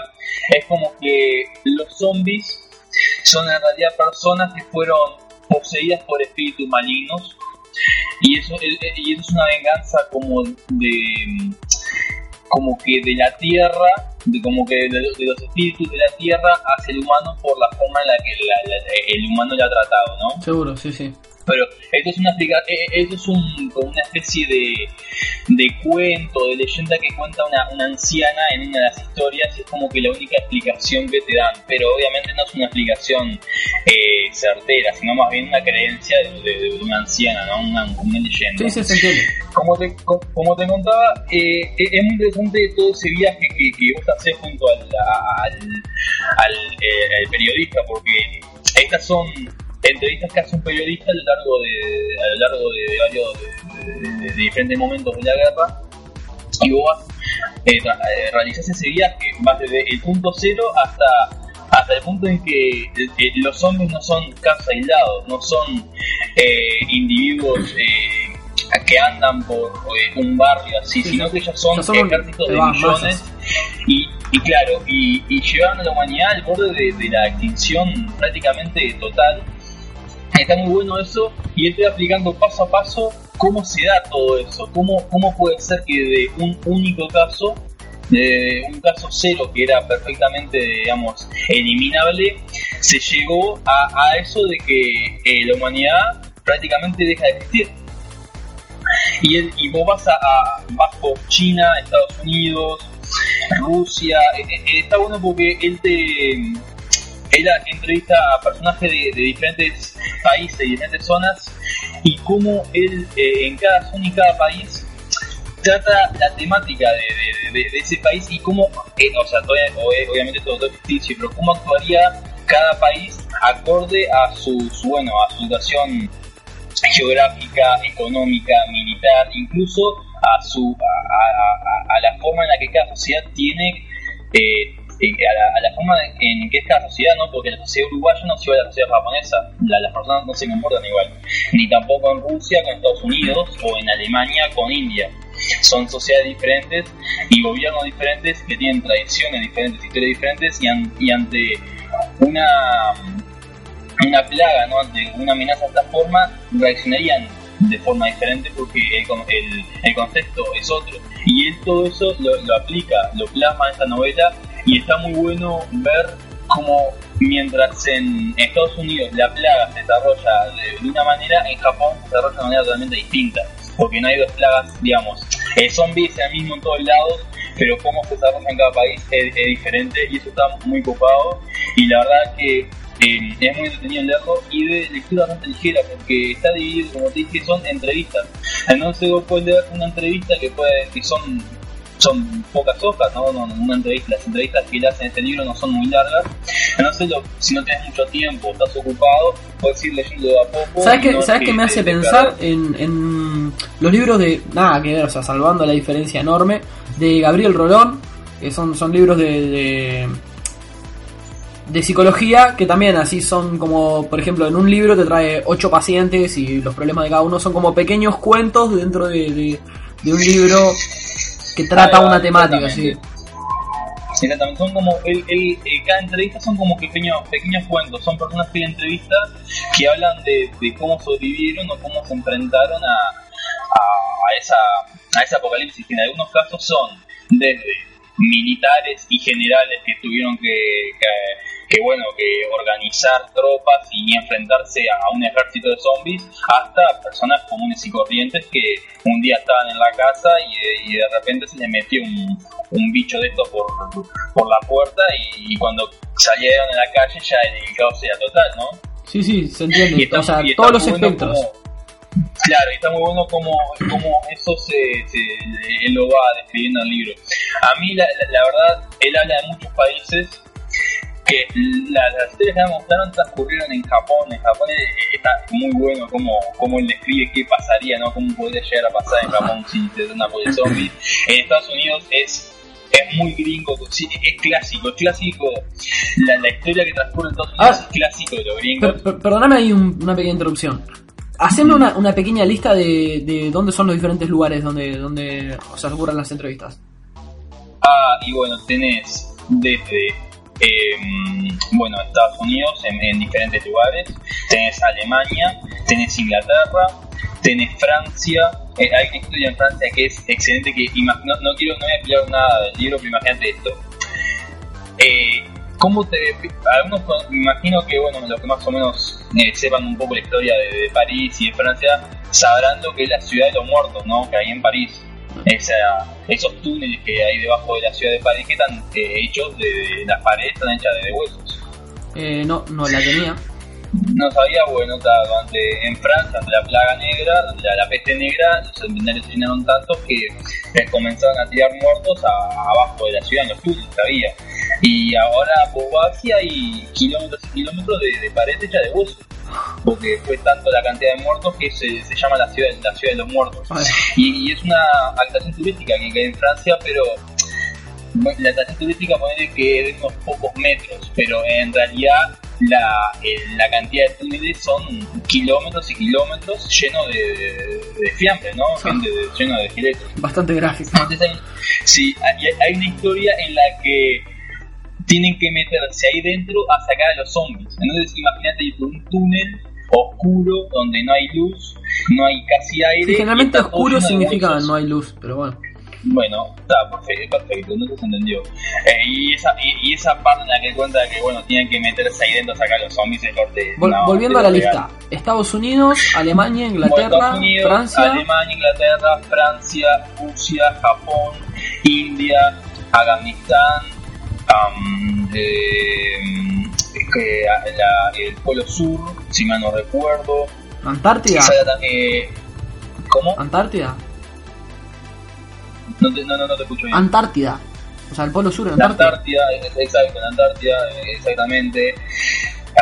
es como que los zombies son en realidad personas que fueron poseídas por espíritus malignos y eso, y eso es una venganza como de como que de la tierra, de como que de, de los espíritus de la tierra hacia el humano por la forma en la que la- la- el humano le ha tratado, ¿no? Seguro, sí, sí. Pero esto es una eh, esto es un, como una especie de, de cuento, de leyenda que cuenta una, una anciana en una de las historias y es como que la única explicación que te dan, pero obviamente no es una explicación eh, certera, sino más bien una creencia de, de- de una anciana, ¿no? Una, una leyenda. Sí, sí, entiende. Como te, co- como te contaba, eh, es muy interesante todo ese viaje que, que vos hacés junto al, al, al, eh, al periodista, porque estas son entrevistas que hace un periodista a lo largo de, a lo largo de varios de, de- de diferentes momentos de la guerra, y vos eh, eh, realizás ese viaje, vas desde el punto cero hasta hasta el punto en que eh, eh, los zombies no son casos aislados, no son eh, individuos eh, que andan por un barrio así, Sí, sino sí. que ellos son Ya son un- ejércitos de millones y, y claro, y, y llevaron a la humanidad al borde de, de la extinción prácticamente total. Está muy bueno eso y él te va explicando paso a paso cómo se da todo eso, cómo, cómo puede ser que de un único caso, de un caso cero que era perfectamente, digamos, eliminable, se llegó a, a eso de que eh, la humanidad prácticamente deja de existir. Y, él, y vos vas, a, a- vas por China, Estados Unidos, Rusia. eh, eh, está bueno porque él te. Él entrevista a personajes de, de diferentes países, de diferentes zonas, y cómo él eh, en cada zona y cada país trata la temática de, de- de- ese país y cómo, eh, o sea, todavía- ob- obviamente todo, todo ficticio, pero cómo actuaría cada país acorde a su, su, bueno, a su situación geográfica, económica, militar, incluso a su a, a- a- a la forma en la que cada sociedad tiene eh, eh, a, la, a la forma en que cada sociedad, ¿no? Porque la sociedad uruguaya no igual a la sociedad japonesa, La- las personas no se comportan igual, ni tampoco en Rusia con Estados Unidos o en Alemania con India. Son sociedades diferentes y gobiernos diferentes que tienen tradiciones diferentes, historias diferentes y, an- y ante una una plaga, ¿no? ante una amenaza de esta forma, reaccionarían de forma diferente porque el, el, el contexto es otro. Y él todo eso lo, lo aplica, lo plasma en esta novela y está muy bueno ver cómo mientras en Estados Unidos la plaga se desarrolla de, una manera, en Japón se desarrolla de manera totalmente distinta. Porque no hay dos plagas, digamos, el zombie es el mismo en todos lados, pero cómo se desarrolla en cada país es, es diferente y eso está muy copado. Y la verdad que eh, es muy entretenido leerlo y de lectura bastante ligera porque está dividido, como te dije, son entrevistas. Entonces vos puedes leer una entrevista que puede que son son pocas hojas, ¿no? No, Una entrevista, las entrevistas que le hacen en este libro no son muy largas. Entonces, lo- si no tienes mucho tiempo, estás ocupado, puedes ir leyendo de a poco. ¿Sabes qué, no ¿sabes que me hace pensar en, en los libros de. Nada que ver, o sea, salvando la diferencia enorme, de Gabriel Rolón, que son, son libros de, de. de psicología, que también así son como, por ejemplo, en un libro te trae ocho pacientes y los problemas de cada uno son como pequeños cuentos dentro de, de- de un libro que trata una temática, sí. exactamente. Exactamente, son como, el, el- eh, cada entrevista son como pequeños, pequeños cuentos, son personas que entrevistas que hablan de, de cómo sobrevivieron o cómo se enfrentaron a, a, a esa, a ese apocalipsis, que en algunos casos son desde militares y generales que tuvieron que, que, que, bueno que organizar tropas y enfrentarse a un ejército de zombies hasta personas comunes y corrientes que un día estaban en la casa y, y de repente se les metió un, un bicho de estos por, por la puerta y, y cuando salieron a la calle ya el caos era total, ¿no? Sí, sí, se entiende. Y está- o sea, todos los espectros. como- claro, y está muy bueno como, como eso se, se- él lo va describiendo en el libro. A mí, la verdad, él habla de muchos países que la- las historias que me gustaron transcurrieron en Japón. En Japón eh, está muy bueno como, como él describe qué pasaría, ¿no? Cómo podría llegar a pasar en Japón si se da una de zombies. En Estados Unidos es es muy gringo, es clásico, es clásico. La, la historia que transcurre en Estados Unidos Ah. es clásico de los gringos. Per- per- perdóname ahí un- una pequeña interrupción. Haceme una, una pequeña lista de, de dónde son los diferentes lugares donde, donde o sea, ocurren las entrevistas. Ah, y bueno, tenés desde eh, bueno, Estados Unidos en, en diferentes lugares, tenés Alemania, tenés Inglaterra, tenés Francia, eh, hay una historia en Francia que es excelente, que no, quiero, no voy a explicar nada del libro, pero imagínate esto. Eh, ¿Cómo te.? Algunos, me imagino que, bueno, los que más o menos eh, sepan un poco la historia de, París y de Francia, sabrán que es la ciudad de los muertos, ¿no? Que hay en París. Esa, esos túneles que hay debajo de la ciudad de París que están eh, hechos de, de- las paredes están hechas de, de huesos. Eh, no, no la tenía. No sabía, bueno, durante, en Francia, ante la plaga negra, la, la peste negra, los centenarios se llenaron tantos que eh, comenzaron a tirar muertos a- abajo de la ciudad, en los túneles había. Y ahora por Basia hay kilómetros y kilómetros de, de pared hecha de huesos. Porque fue tanto la cantidad de muertos que se, se llama la ciudad, la ciudad de los muertos. Vale. Y, y es una atracción turística que que hay en Francia, pero la atracción turística puede que es de unos pocos metros, pero en realidad la, la cantidad de túneles son kilómetros y kilómetros llenos de, de, de fiambre, ¿no? Ah. Gente lleno de esqueletos. Bastante gráfico. Entonces hay, sí, hay, hay una historia en la que tienen que meterse ahí dentro a sacar a los zombies. Entonces imagínate ir por un túnel oscuro donde no hay luz, no hay casi aire. Sí, generalmente oscuro significa no hay luz, pero bueno. Bueno, está perfecto, perfecto, no se entendió. Eh, y, esa, y, y esa parte en la que cuenta que, bueno, tienen que meterse ahí dentro a sacar a los zombies de corte. Vol- no, volviendo a la lista. Estados Unidos, Alemania, Inglaterra, Unidos, Francia. Alemania, Inglaterra, Francia, Rusia, Japón, India, Afganistán, am, eh, que, la- el Polo Sur, si mal no recuerdo. Antártida. Eh, ¿Cómo? Antártida. No te, no, no, no te escucho bien. Antártida. O sea, el polo sur, La Antártida. Antártida, eh, exacto, la Antártida, exactamente.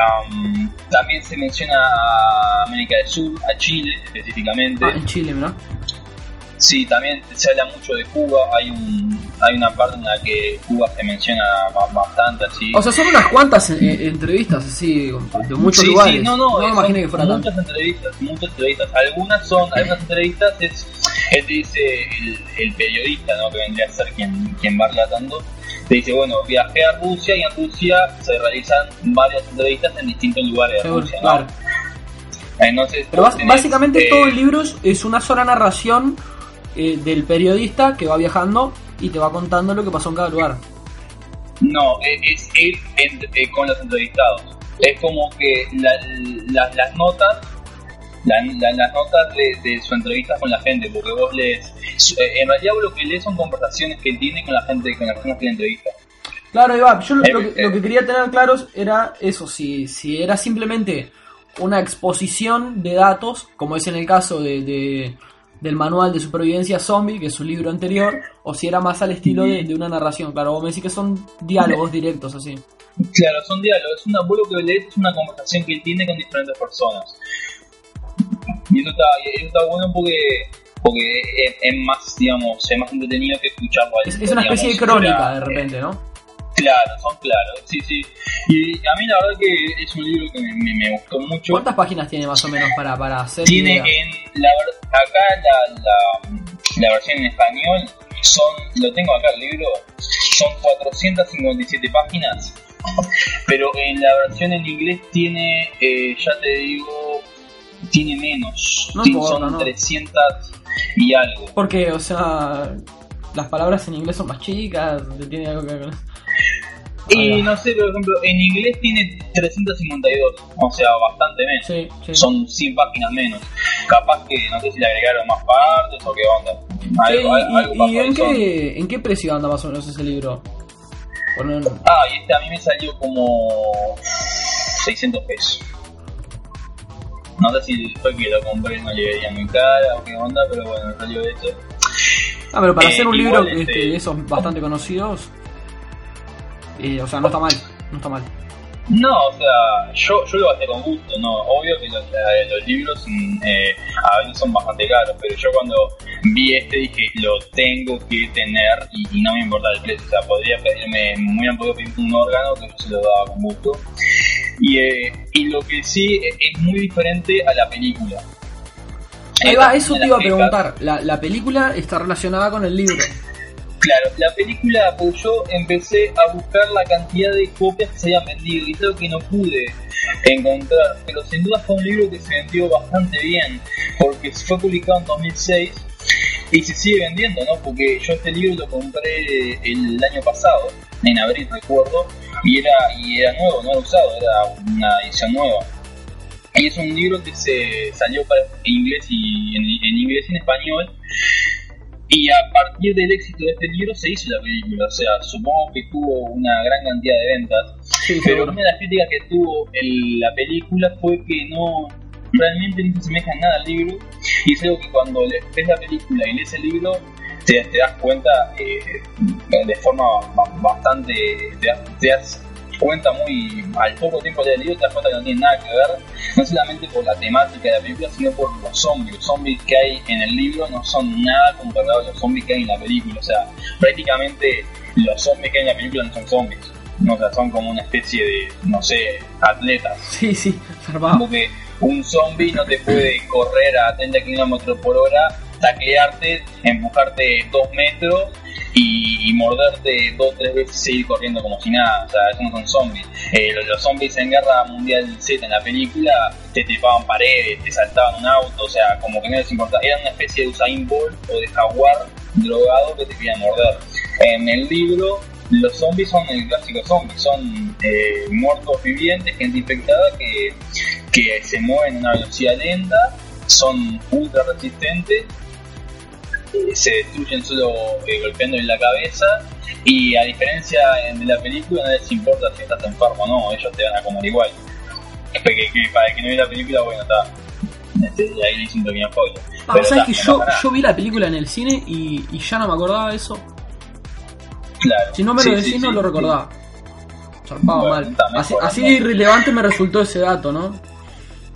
Am, también se menciona a América del Sur, a Chile específicamente. Ah, en Chile, ¿no? Sí, también se habla mucho de Cuba. Hay un hay una parte en la que Cuba se menciona ba- bastante así. O sea, son unas cuantas eh, entrevistas así, de muchos Sí, lugares. sí, no, no, me eh, imaginé que fuera tanto. muchas entrevistas, muchas entrevistas. Algunas son, algunas entrevistas es, él te dice el, el periodista, ¿no? Que vendría a ser quien, quien va relatando. Te dice, bueno, viajé a Rusia y en Rusia se realizan varias entrevistas en distintos lugares de Rusia, ¿no? claro. Entonces, Pero tenés, básicamente eh, todo el libro es una sola narración eh, del periodista que va viajando y te va contando lo que pasó en cada lugar. No, e- es él en- eh, con los entrevistados. Es como que la- la- las notas, la- la- las notas de, de su entrevista con la gente, porque vos lees, eh, en realidad vos lo que lees son conversaciones que él tiene con la gente, con las personas que le entrevista. Claro, Iván, yo lo, Eh, lo que, eh. lo que quería tener claros era eso, si, si era simplemente una exposición de datos, como es en el caso de, de- del manual de supervivencia zombie, que es su libro anterior, o si era más al estilo de, de una narración. Claro, vos me decís que son diálogos directos así. Claro, son diálogos, es una, vos lo que lees es una conversación que él tiene con diferentes personas. Y eso está, eso está bueno porque porque es, es más, digamos, es más entretenido que escucharlo Es, es una especie de crónica de repente, ¿no? Claro, son claros, sí, sí. Y a mí la verdad que es un libro que me, me- me gustó mucho. ¿Cuántas páginas tiene más o menos para, para hacer Tiene idea? en la acá la, la, la versión en español son, lo tengo acá el libro, son 457 páginas, pero en la versión en inglés tiene, eh, ya te digo, tiene menos, No importa, son no. 300 y algo. Porque, o sea, las palabras en inglés son más chicas, tiene algo que ver con eso. Y no sé, por ejemplo, en inglés tiene 352, o sea, bastante menos. Sí, sí. Son 100 páginas menos. Capaz que no sé si le agregaron más partes o qué onda. Sí, Algo, y- algo en, qué, en qué precio anda más o menos ese libro? Ah, y este a mí me salió como 600 pesos. No sé si fue que lo compré en una librería muy cara o qué onda, pero bueno, me salió eso. Ah, pero para Eh, hacer un libro este- este, de esos bastante conocidos, eh, o sea, no está mal, no está mal. No, o sea, yo, yo lo gasté con gusto, ¿no? Obvio que los, libros eh, a veces son bastante caros, pero yo cuando vi este dije, lo tengo que tener y, y no me importa el precio. O sea, podría pedirme, me hubieran podido pedir un órgano que yo se lo daba con gusto. Y, eh, y lo que sí eh, es muy diferente a la película. Ahí va, una eso te iba a preguntar. La, la película está relacionada con el libro. Claro, la película, pues yo empecé a buscar la cantidad de copias que se habían vendido y creo que no pude encontrar, pero sin duda fue un libro que se vendió bastante bien, porque fue publicado en 2006 y se sigue vendiendo, ¿no? Porque yo este libro lo compré el año pasado, en abril recuerdo, y era, y era nuevo, no era usado, era una edición nueva. Y es un libro que se salió para inglés y en, en inglés y en español y a partir del éxito de este libro se hizo la película, o sea, supongo que tuvo una gran cantidad de ventas. pero una de las críticas que tuvo el, la película fue que no realmente no se asemeja nada al libro. Y es algo que cuando ves la película y lees el libro, te, das cuenta eh, de forma bastante. Te te das cuenta muy al poco tiempo del libro, te das cuenta que no tiene nada que ver, no solamente por la temática de la película, sino por los zombies. Los zombies que hay en el libro no son nada comparados a los zombies que hay en la película. O sea, prácticamente los zombies que hay en la película no son zombies. No, o sea, son como una especie de, no sé, atletas. Sí, sí, Como que un zombie no te puede correr a 30 km por hora, taclearte, empujarte 2 metros y, morderte dos o tres veces y seguir corriendo como si nada. O sea, esos no son zombies. Eh, los, zombies en Guerra Mundial Z en la película te trepaban paredes, te saltaban un auto, o sea, como que no les importaba. Eran una especie de Usain Bolt o de jaguar drogado que te querían morder. En el libro los zombies son el clásico zombie, son eh, muertos vivientes, gente infectada que, que se mueven a una velocidad lenta, son ultra resistentes se destruyen solo eh, golpeando en la cabeza y a diferencia de la película no les importa si estás enfermo o no, ellos te van a comer igual. Que, que, para el que no ve la película, bueno, está. Este, ahí le hice un pequeño spoiler. Ah, ¿sabes que yo, yo vi la película en el cine y, y ya no me acordaba de eso? Claro. Si no me lo decís, no lo recordaba. mal. Así, así de irrelevante me resultó ese dato, ¿no?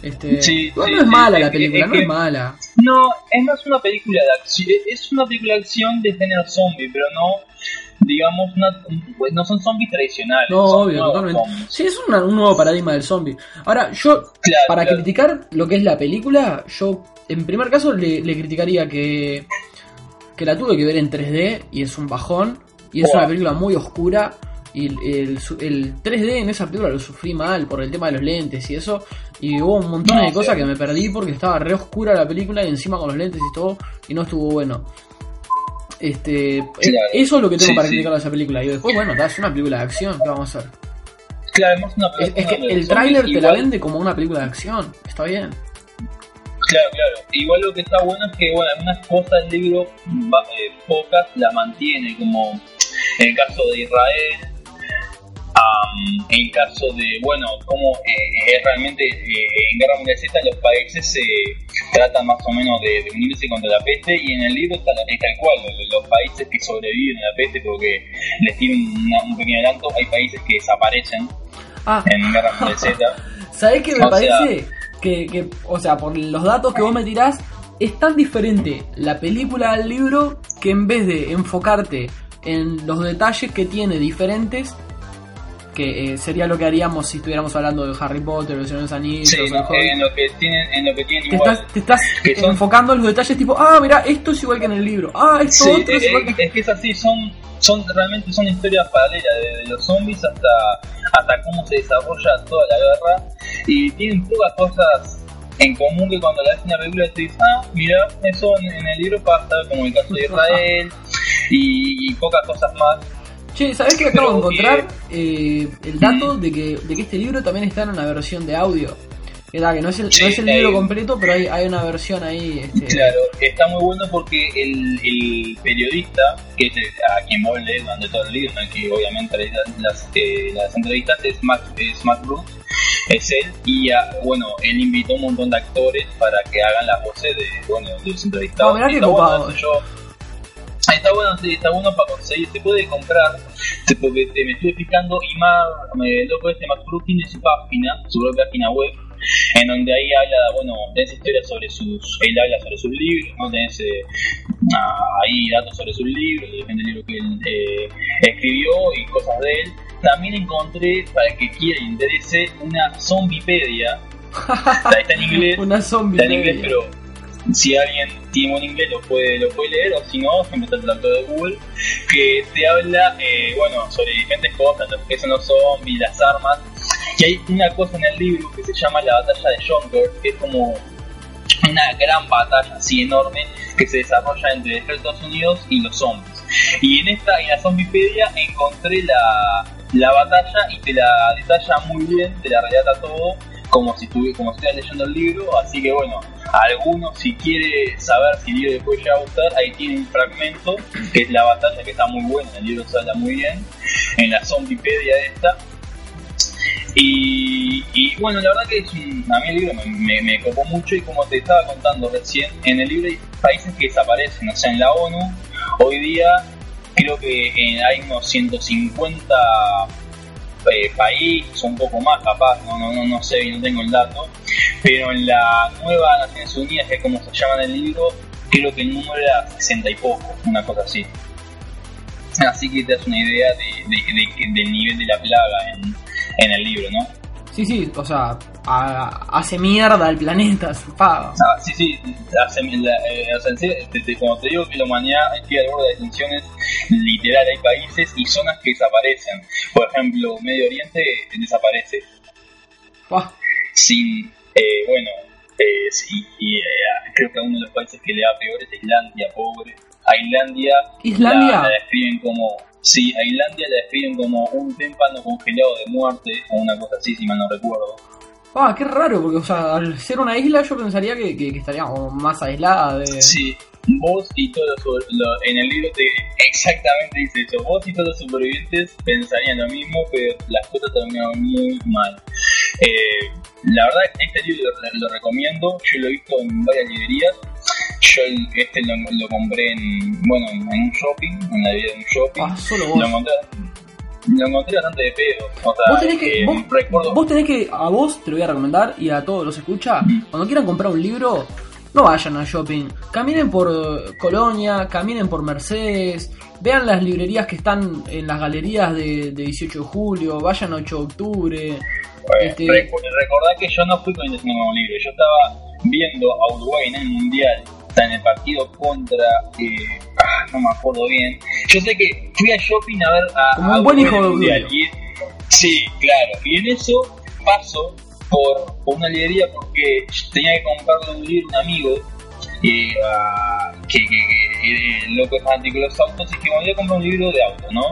Este, sí, no, es mala la película, no es mala. No, es más una película de acción, es una película de acción de género zombie, pero no, digamos, pues no son zombies tradicionales. No, obvio, totalmente. Sí, es un nuevo paradigma del zombie. Ahora, yo, para criticar lo que es la película, yo, en primer caso, le, criticaría que, que la tuve que ver en 3D y es un bajón, y es una película muy oscura y el, el, 3D en esa película lo sufrí mal por el tema de los lentes y eso. Y hubo un montón de cosas que me perdí porque estaba re oscura la película y encima con los lentes y todo. Y no estuvo bueno. Este, eso es lo que tengo para criticar de esa película. Y después, bueno, es una película de acción. ¿Qué vamos a hacer? Claro, es, una es, que el tráiler te la vende como una película de acción. Está bien. Claro, claro. Igual lo que está bueno es que, bueno, algunas cosas del libro, eh, pocas, la mantiene, como en el caso de Israel, en caso de, bueno, cómo eh, es realmente eh, en Guerra Mundial Z los países se tratan más o menos de, unirse contra la peste y en el libro está, es tal cual, los, países que sobreviven a la peste, porque les tienen un pequeño adelanto, hay países que desaparecen ah. en Guerra Mundial Z. ¿Sabés qué me parece? que, que, o sea, por los datos que vos me tirás, es tan diferente la película al libro que en vez de enfocarte en los detalles que tiene diferentes, que eh, sería lo que haríamos si estuviéramos hablando de Harry Potter, de los Anillos, sí, en, lo que tienen, en lo que tienen te estás, te estás enfocando en los detalles tipo, ah, mira, esto es igual que en el libro, ah, esto otro es, igual que... es que es así, son, son realmente son historias paralelas, desde los zombies hasta, hasta cómo se desarrolla toda la guerra, y tienen pocas cosas en común que cuando la ves en la película te dices, ah, mira, eso en, el libro pasa, como el caso de Israel, y pocas cosas más Che, ¿sabés que acabo de encontrar eh, el dato de que, de que este libro también está en una versión de audio? Que, que no es el, no es el libro completo, pero hay, hay una versión ahí. Este... Claro, está muy bueno porque el, el periodista, que es a quien vos lees durante todo el libro, que obviamente las, eh, las entrevistas es Matt, es Matt es él, y bueno, él invitó un montón de actores para que hagan las voces de, bueno, de los entrevistados. Oh, mirá copado. yo, Está bueno, sí, está bueno para conseguir, se puede comprar, porque te me estuve explicando y más, loco este MacBook tiene su página, su propia página web, en donde ahí habla, bueno, tenés historias sobre sus, él habla sobre sus libros, ¿no? Tenés eh, ahí datos sobre sus libros, depende del libro que él eh, escribió y cosas de él. También encontré, para el que quiera y interese, una zombipedia. está en inglés. una zombipedia. Está en inglés, pero si alguien tiene un inglés lo puede, lo puede leer, o si no, siempre está el traductor de Google, que te habla, eh, bueno, sobre diferentes cosas, lo que son los zombies, las armas. Y hay una cosa en el libro que se llama la batalla de Yonkers, que es como una gran batalla así enorme que se desarrolla entre Estados Unidos y los zombies. Y en esta, en la Zombipedia encontré la, la batalla y te la detalla muy bien, te la relata todo como si estuviera como si leyendo el libro, así que bueno, algunos si quiere saber si el libro le puede llegar a gustar, ahí tiene un fragmento que es la batalla que está muy buena, el libro se muy bien, en la Zombipedia esta. Y, bueno, la verdad que es un, a mí el libro me, me, copó mucho y como te estaba contando recién, en el libro hay países que desaparecen, o sea, en la ONU hoy día creo que eh, hay unos 150 eh, países, un poco más capaz, no, no, no, no sé, no tengo el dato, pero en la nueva Naciones Unidas, que es como se llama en el libro, creo que el número era 60 y poco, una cosa así. Así que te das una idea de, del nivel de la plaga en, en el libro, ¿no? Sí, sí, o sea, hace mierda al planeta, su Ah, sí, sí, hace, eh, o sea, como te digo que la humanidad estoy al borde de extinciones literal, hay países y zonas que desaparecen. Por ejemplo, Medio Oriente desaparece. Sin, eh, bueno, eh, sí, y eh, creo que uno de los países que le da peor es Islandia, pobre. A Islandia, ¿Islandia? La, describen como Sí, a Islandia la describen como un témpano congelado de muerte o una cosa así, si mal no recuerdo. Ah, qué raro, porque o sea, al ser una isla yo pensaría que, que, estaría más aislada de... Sí, vos y todos los, en el libro te exactamente dice eso, vos y todos los supervivientes pensarían lo mismo, pero las cosas terminaron muy mal. Eh, la verdad, este libro lo, recomiendo, yo lo he visto en varias librerías, yo este lo, compré en, bueno, en un shopping, en la vida de un shopping. Ah, solo vos. Lo encontré, lo encontré bastante de pedo. O sea, vos tenés que, vos, tenés que, a vos te lo voy a recomendar y a todos los escucha, cuando quieran comprar un libro, no vayan al shopping, caminen por eh, Colonia, caminen por Mercedes, vean las librerías que están en las galerías de, 18 de julio, vayan a 8 de octubre. este... recordad que yo no fui con el mismo libro, yo estaba viendo a Uruguay en el Mundial está en el partido contra, eh, ah, no me acuerdo bien. Yo sé que fui a shopping a ver a. Como un buen hijo de Sí, claro. Y en eso paso por, una librería porque tenía que comprarle un libro a un amigo eh, que, que, que loco es de los autos y que me voy a comprar un libro de auto, ¿no?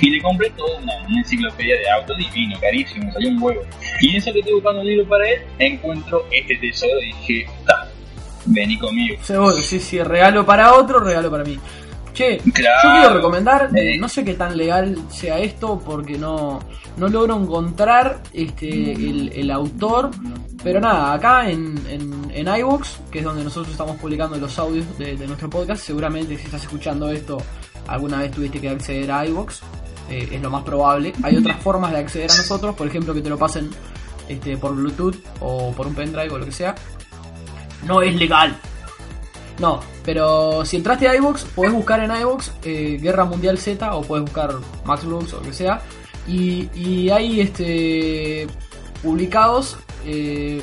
Y le compré toda una, enciclopedia de autos divino, carísimo, salió un huevo. Y en eso que estoy buscando un libro para él, encuentro este tesoro y dije, está, vení conmigo. Seguro, sí, sí, regalo para otro, regalo para mí. Che, yo quiero recomendar, eh, no sé qué tan legal sea esto porque no, no logro encontrar este el, autor, pero nada, acá en, en, en iVoox, que es donde nosotros estamos publicando los audios de, nuestro podcast, seguramente si estás escuchando esto alguna vez tuviste que acceder a iVoox, eh, es lo más probable. Hay otras formas de acceder a nosotros, por ejemplo que te lo pasen este, por Bluetooth o por un pendrive o lo que sea no es legal. No, pero si entraste a iVoox, podés buscar en iVoox eh, Guerra Mundial Z o puedes buscar Max o lo que sea. Y, y hay este publicados eh,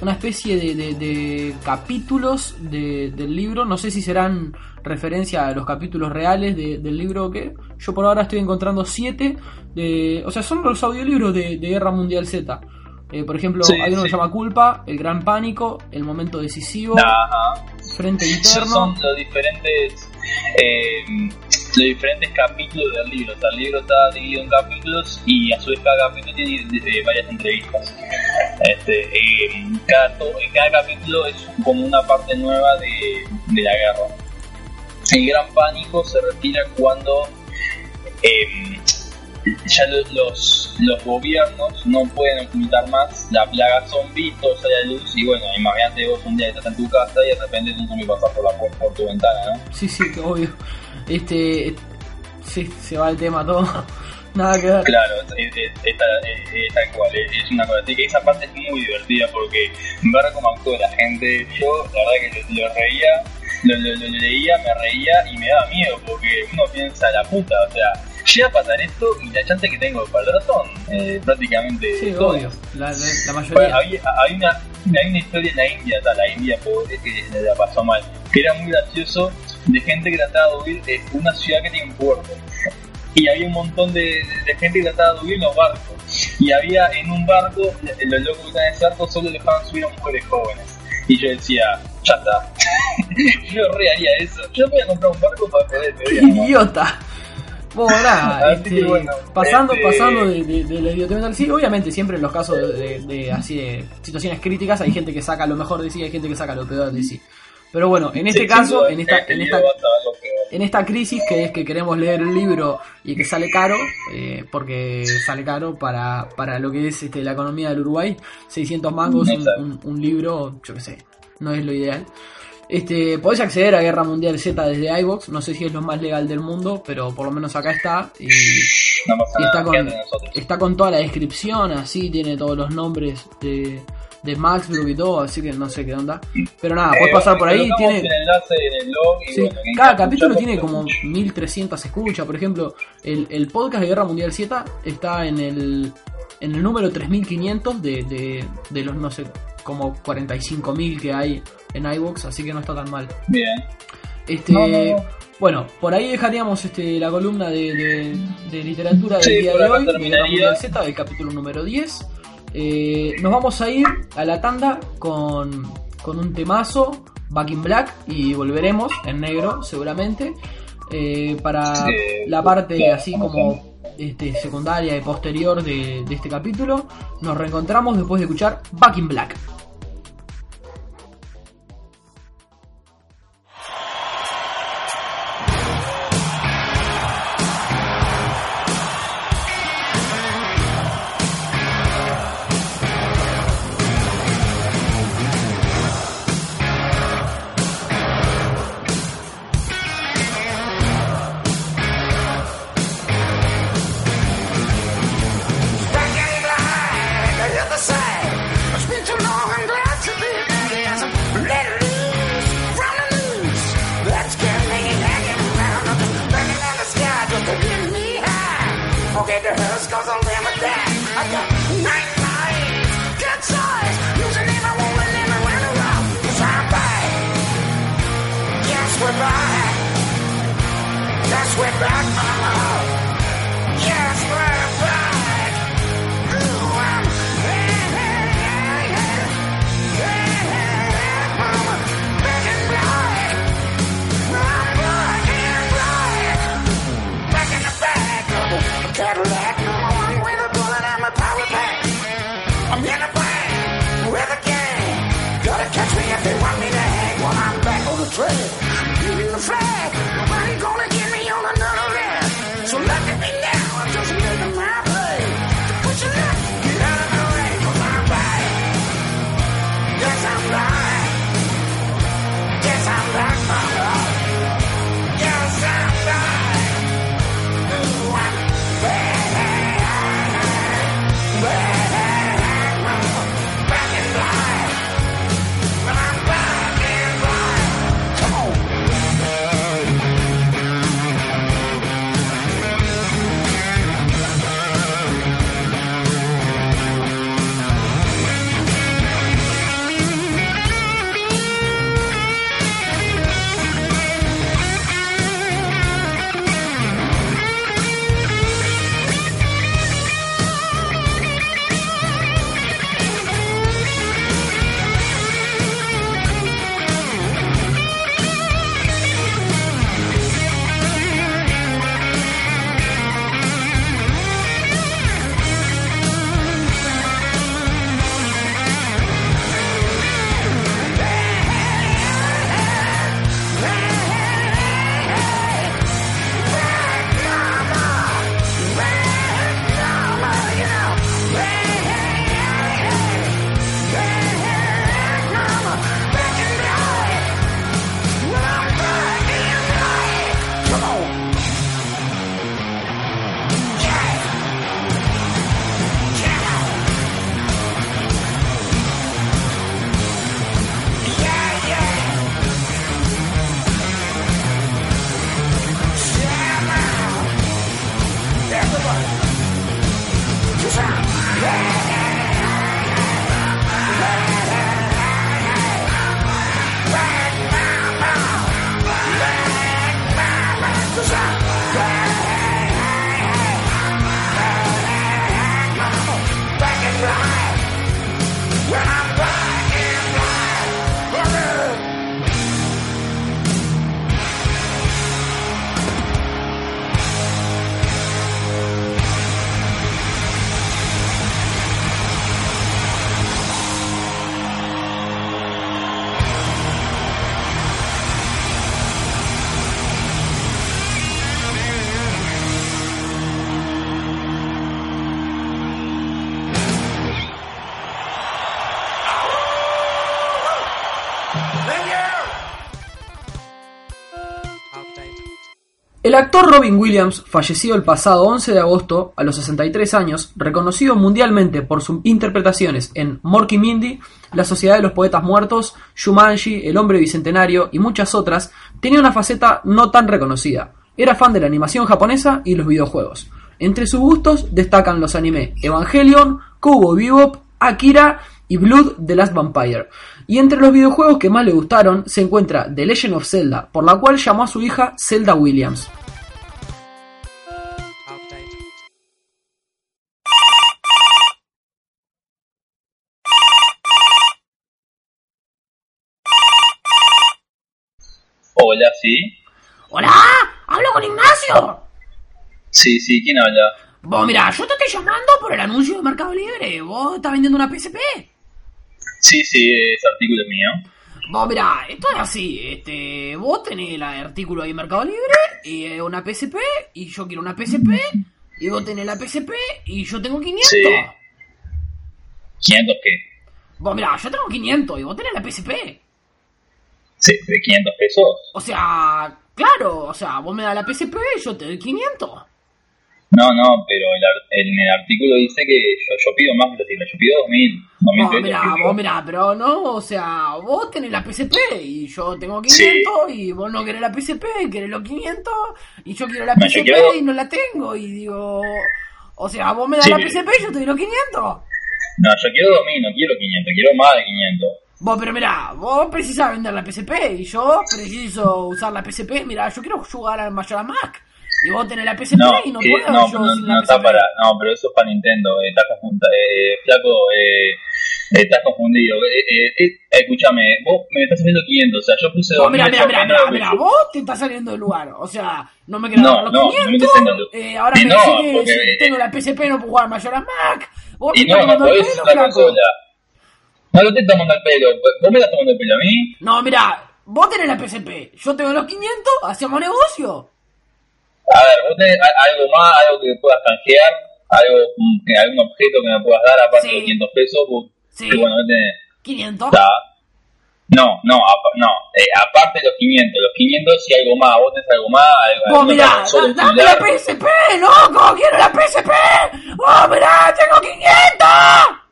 una especie de, capítulos del libro. No sé si serán referencia a los capítulos reales del libro o qué. Yo por ahora estoy encontrando siete. De, o sea, son los audiolibros de, de Guerra Mundial Z. Eh, por ejemplo, hay uno que se llama Culpa, El Gran Pánico, El Momento Decisivo, Frente Interno. son los diferentes, eh, los diferentes capítulos del libro. O sea, el libro está dividido en capítulos y a su vez cada capítulo tiene eh, varias entrevistas. Este, en, cada, en cada capítulo es como una parte nueva de, de la guerra. El Gran Pánico se retira cuando ya los, los, gobiernos no pueden ocultar más la plaga zombie, todo sale a luz y bueno, imagínate vos un día estás en tu casa y de repente un zombie pasa por, la, por, tu ventana, ¿no? Sí, sí, obvio. Este, sí, se va el tema todo. Nada que ver. Claro, es, tal cual, es, una cosa así que esa parte es muy divertida porque ver cómo actúa la gente, yo la verdad que lo, reía, lo, lo, leía, me reía y me daba miedo porque uno piensa la puta, o sea, llega a pasar esto y la chance que tengo para el son eh, prácticamente sí, obvio, la, mayoría. hay, una, hay una historia en la India, está, la India pobre que la pasó mal, que era muy gracioso de gente que trataba de huir de una ciudad que tiene un puerto. Y había un montón de, de gente que trataba de huir en los barcos. Y había en un barco, los locos que estaban en ese barco solo dejaban subir a mujeres jóvenes. Y yo decía, ya está. yo re haría eso. Yo voy a comprar un barco para poder ¡Qué idiota! Nada, este, bueno, pasando, este- pasando de, de, de la idiotez mental, sí, obviamente siempre en los casos de, así de situaciones críticas hay gente que saca lo mejor de sí, hay gente que saca lo peor de sí. Pero bueno, en este Sí, caso, en esta, este en esta, en esta crisis que es que queremos leer el libro y que sale caro, eh, porque sale caro para, para lo que es este, la economía del Uruguay, 600 mangos, un- un libro, yo qué sé, no es lo ideal. Este, podés acceder a Guerra Mundial Z desde iVox, no sé si es lo más legal del mundo, pero por lo menos acá está. Y, No está, con, está con toda la descripción, así, tiene todos los nombres de, de Max Brook y todo, así que no sé qué onda. Pero nada, podés Eh, pasar por ahí, tiene... Sí, bueno, cada capítulo tiene como escuche. 1300 escuchas. Por ejemplo, el, el podcast de Guerra Mundial Z está en el, en el número 3500 de, de, de los, no sé, como 45.000 que hay en iVoox, así que no está tan mal. Bien. Este, No, no, no. Bueno, por ahí dejaríamos este, la columna de, de- de literatura del Sí, día de hoy, de. Mundial Z, del capítulo número 10. Eh, nos vamos a ir a la tanda con, con un temazo, Back in Black, y volveremos en negro seguramente, eh, para Sí, la parte así como este, secundaria y posterior de, de este capítulo. Nos reencontramos después de escuchar Back in Black. Actor Robin Williams, fallecido el pasado 11 de agosto a los 63 años, reconocido mundialmente por sus interpretaciones en Morky Mindy, La Sociedad de los Poetas Muertos, Shumanji, El Hombre Bicentenario y muchas otras, tenía una faceta no tan reconocida. Era fan de la animación japonesa y los videojuegos. Entre sus gustos destacan los anime Evangelion, Cowboy Bebop, Akira y Blood the Last Vampire. Y entre los videojuegos que más le gustaron se encuentra The Legend of Zelda, por la cual llamó a su hija Zelda Williams. Hola, sí. ¡Hola! ¡Hablo con Ignacio! Sí, sí, ¿quién habla? Vos, mira, yo te estoy llamando por el anuncio de Mercado Libre. ¿Vos estás vendiendo una PSP? Sí, sí, ese artículo es mío. Vos, mira, esto es así. Este, vos tenés el artículo ahí en Mercado Libre y una PSP y yo quiero una PSP y vos tenés la PSP y yo tengo 500. Sí. ¿500 qué? Vos, mira, yo tengo 500 y vos tenés la PSP. Sí, de 500 pesos. O sea, claro, o sea, vos me das la PSP y yo te doy 500. No, no, pero el en el artículo dice que yo, yo pido más cifras, yo pido 2000. 2000 Vos, pesos. mirá, vos, mirá, pero no, o sea, vos tenés la PSP y yo tengo 500 y vos no querés la PSP, querés los 500 y yo quiero la No, PSP quiero- y no la tengo y digo, o sea, vos me das Sí, la PSP y yo te doy los 500. No, yo quiero 2000, no quiero 500, quiero más de 500. Vos, pero mirá, vos precisás vender la PSP y yo preciso usar la PSP, mirá, yo quiero jugar al Majora's Mask y vos tenés la PSP No, y no que- puedo no, yo no, sin no está para, no, pero eso es para Nintendo, eh, estás confundido, eh, flaco, eh, estás confundido. Eh, eh, eh, escúchame, vos me estás haciendo 500, o sea, yo puse 2000, mirá, mirá, mirá, vos te estás saliendo del lugar. O sea, no me No, dar los no, no me 500. estoy saliendo. eh, ahora me no, decís que si eh, tengo la PSP no puedo jugar a Majora's Mask. Vos me Y no, estás no podés usar la flaco. consola. No lo estoy tomando el pelo, vos me estás tomando el pelo a mí. No, mirá, vos tenés la PSP, yo tengo los 500, hacemos negocio. A ver, vos tenés algo más, algo que puedas canjear, algo, mm, algún objeto que me puedas dar aparte Sí. de los 500 pesos, vos, Sí. bueno, no tenés. 500. Está. No, no, no, eh, aparte de los 500, los 500 si algo más, vos tenés algo más, algo, alguna mirá, da- dame la. PSP, loco, quiero la PSP. Vos mirá, tengo 500.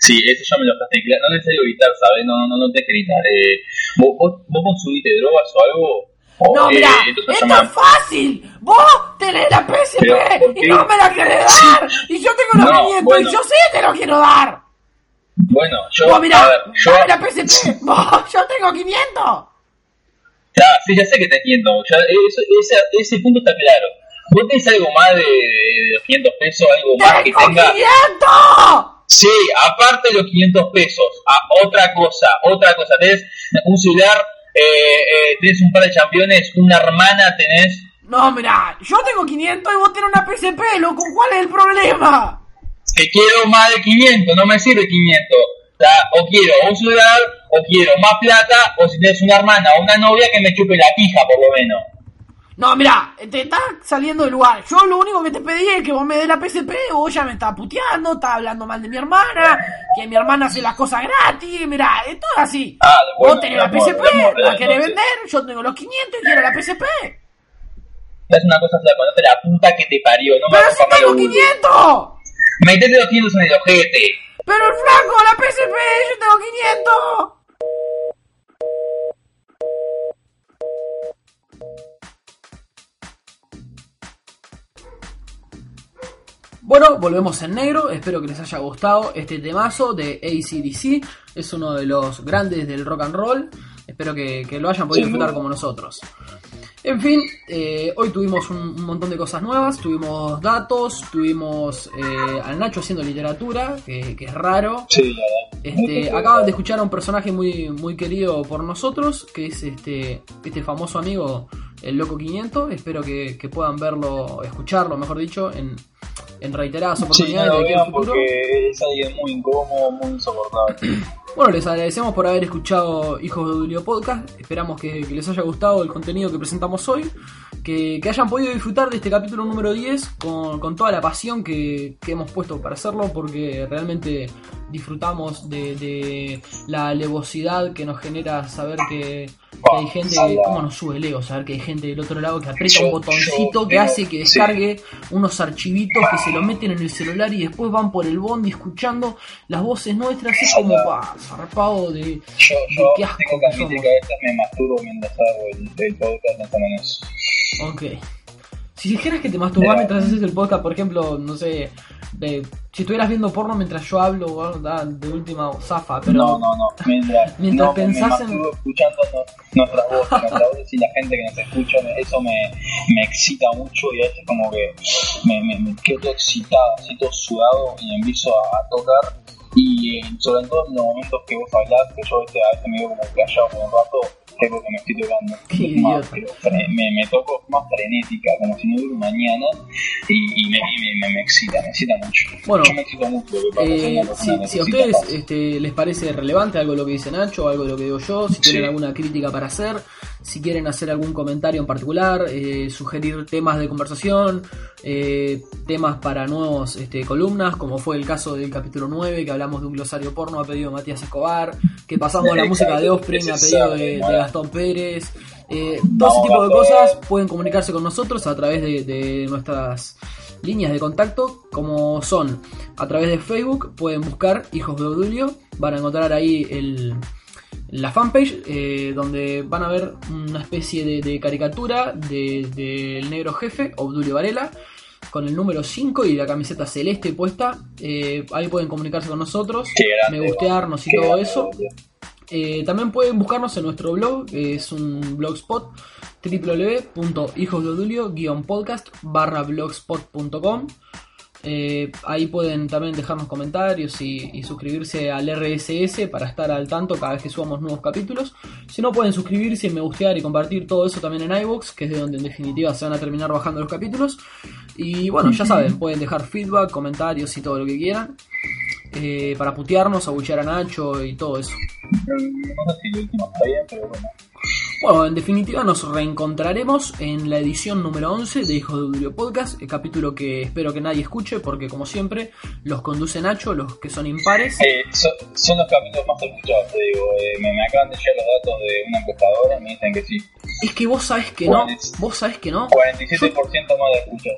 Sí, eso ya me lo dejaste claro, no es necesario gritar, ¿sabes? No, no, no, que gritar. Eh, ¿vos, vos, vos consumiste drogas o algo? O, No, eh, mirá, esto es fácil. Vos tenés la PSP Pero, ¿por y no me la querés dar. Y yo tengo los No, 500 bueno. y yo sí te lo quiero dar. Bueno, yo, Vos mirá, a ver, yo, dame la PSP. Vos, yo tengo 500. ya, sí, ya sé que te entiendo, ya, eso, ese, ese punto está claro. ¿Vos tenés algo más de, de los 500 pesos, algo más que ¡Tengo tenga? 500! Sí, aparte de los 500 pesos, a otra cosa, otra cosa, tenés un celular, eh, eh, tenés un par de championes, una hermana tenés, No, mirá, yo tengo 500 y vos tenés una PSP, loco. ¿Cuál es el problema? que quiero más de 500, no me sirve 500. O, sea, o quiero un celular, o quiero más plata, o si tenés una hermana o una novia que me chupe la pija, por lo menos. No, mirá, te estás saliendo del lugar. Yo lo único que te pedí es que vos me des la PSP. Vos ya me estás puteando, estás hablando mal de mi hermana, que mi hermana hace las cosas gratis. Mirá, es todo así. Ah, bueno, vos tenés la amor, PSP, amor, la querés entonces. vender, yo tengo los 500 y quiero la PSP. Es una cosa flaco, no te la puta que te parió, no me Pero hagas si tengo lo burro. 500. Metete los 500 en el ojete. Pero el flaco, la PSP, yo tengo 500. Bueno, volvemos en negro. Espero que les haya gustado este temazo de ACDC. Es uno de los grandes del rock and roll. Espero que, que lo hayan podido disfrutar como nosotros. En fin, eh, hoy tuvimos un, un montón de cosas nuevas. Tuvimos datos, tuvimos eh, al Nacho haciendo literatura, que, que es raro. Sí. Este, acaban de escuchar a un personaje muy, muy querido por nosotros, que es este, este famoso amigo, el Loco 500. Espero que, que puedan verlo, escucharlo, mejor dicho, en, en reiteradas Sí, no oportunidades de aquí al vean futuro. porque es alguien muy incómodo, muy insoportable. Bueno, les agradecemos por haber escuchado Hijos de Dulio Podcast. Esperamos que, que les haya gustado el contenido que presentamos hoy. Que que, que hayan podido disfrutar de este capítulo número 10 con, con toda la pasión que, que hemos puesto para hacerlo, porque realmente disfrutamos de, de la alevosidad que nos genera saber que, que hay gente, cómo nos sube el ego, saber que hay gente del otro lado que aprieta un botoncito que hace que descargue unos archivitos que se lo meten en el celular y después van por el bondi escuchando las voces nuestras, es como, pa, zarpado de... Qué asco que somos. me masturbo mientras hago el, podcast eso. Ok. Si dijeras que te masturbas mientras haces el podcast, por ejemplo, no sé, de- si estuvieras viendo porno mientras yo hablo, de última zafa, pero... no, no, no. Mientras, Mientras no, pensás me en- masturbo escuchando nuestras voces, nuestras voces y la gente que nos escucha, me- eso me, me excita mucho y a veces como que me, me, me quedo todo excitado, así todo sudado y empiezo a, a tocar. Y eh, sobre todo en los momentos que vos hablás, que yo a veces, a veces me veo como callado por un rato, porque me estoy tocando. Más, pero me, me toco más frenética, como si no hubiera mañana, y, y me, y me, me, me excita, me excita mucho. Bueno, yo me excito mucho lo que pasa, soy Eh, si, que si a ustedes este, les parece relevante algo de lo que dice Nacho, algo de lo que digo yo, si tienen alguna crítica para hacer, si quieren hacer algún comentario en particular, eh, sugerir temas de conversación, eh, temas para nuevos este, columnas, como fue el caso del capítulo 9, que hablamos de un glosario porno a pedido de Matías Escobar, que pasamos la música de Offspring a pedido de, Gastón Pérez. Eh, todo ese tipo de cosas pueden comunicarse con nosotros a través de, de nuestras líneas de contacto como son a través de Facebook pueden buscar Hijos de Obdulio van a encontrar ahí el, la fanpage eh, donde van a ver una especie de, de caricatura del de, negro jefe Obdulio Varela con el número 5 y la camiseta celeste puesta. Eh, ahí pueden comunicarse con nosotros me gustearnos y todo eso. eh, también pueden buscarnos en nuestro blog, es un blogspot www.hijosdeodulio-podcast barra blogspot.com eh, ahí pueden también dejarnos comentarios y, y suscribirse al RSS para estar al tanto cada vez que subamos nuevos capítulos. Si no, pueden suscribirse, me gustear y compartir todo eso también en iVoox, que es de donde en definitiva se van a terminar bajando los capítulos. Y bueno, ya saben, pueden dejar feedback, comentarios y todo lo que quieran. eh, para putearnos, abuchear a Nacho y todo eso. Bueno. En definitiva nos reencontraremos en la edición número 11 de Hijos de Durio Podcast, el capítulo que espero que nadie escuche porque como siempre los conduce Nacho, los que son impares. Eh, son, son los capítulos más escuchados, te digo. Eh, me, me acaban de llegar los datos de una encuestadora y me dicen que sí. Es que vos sabés que no, vos sabés que no. 47% más de escuchas.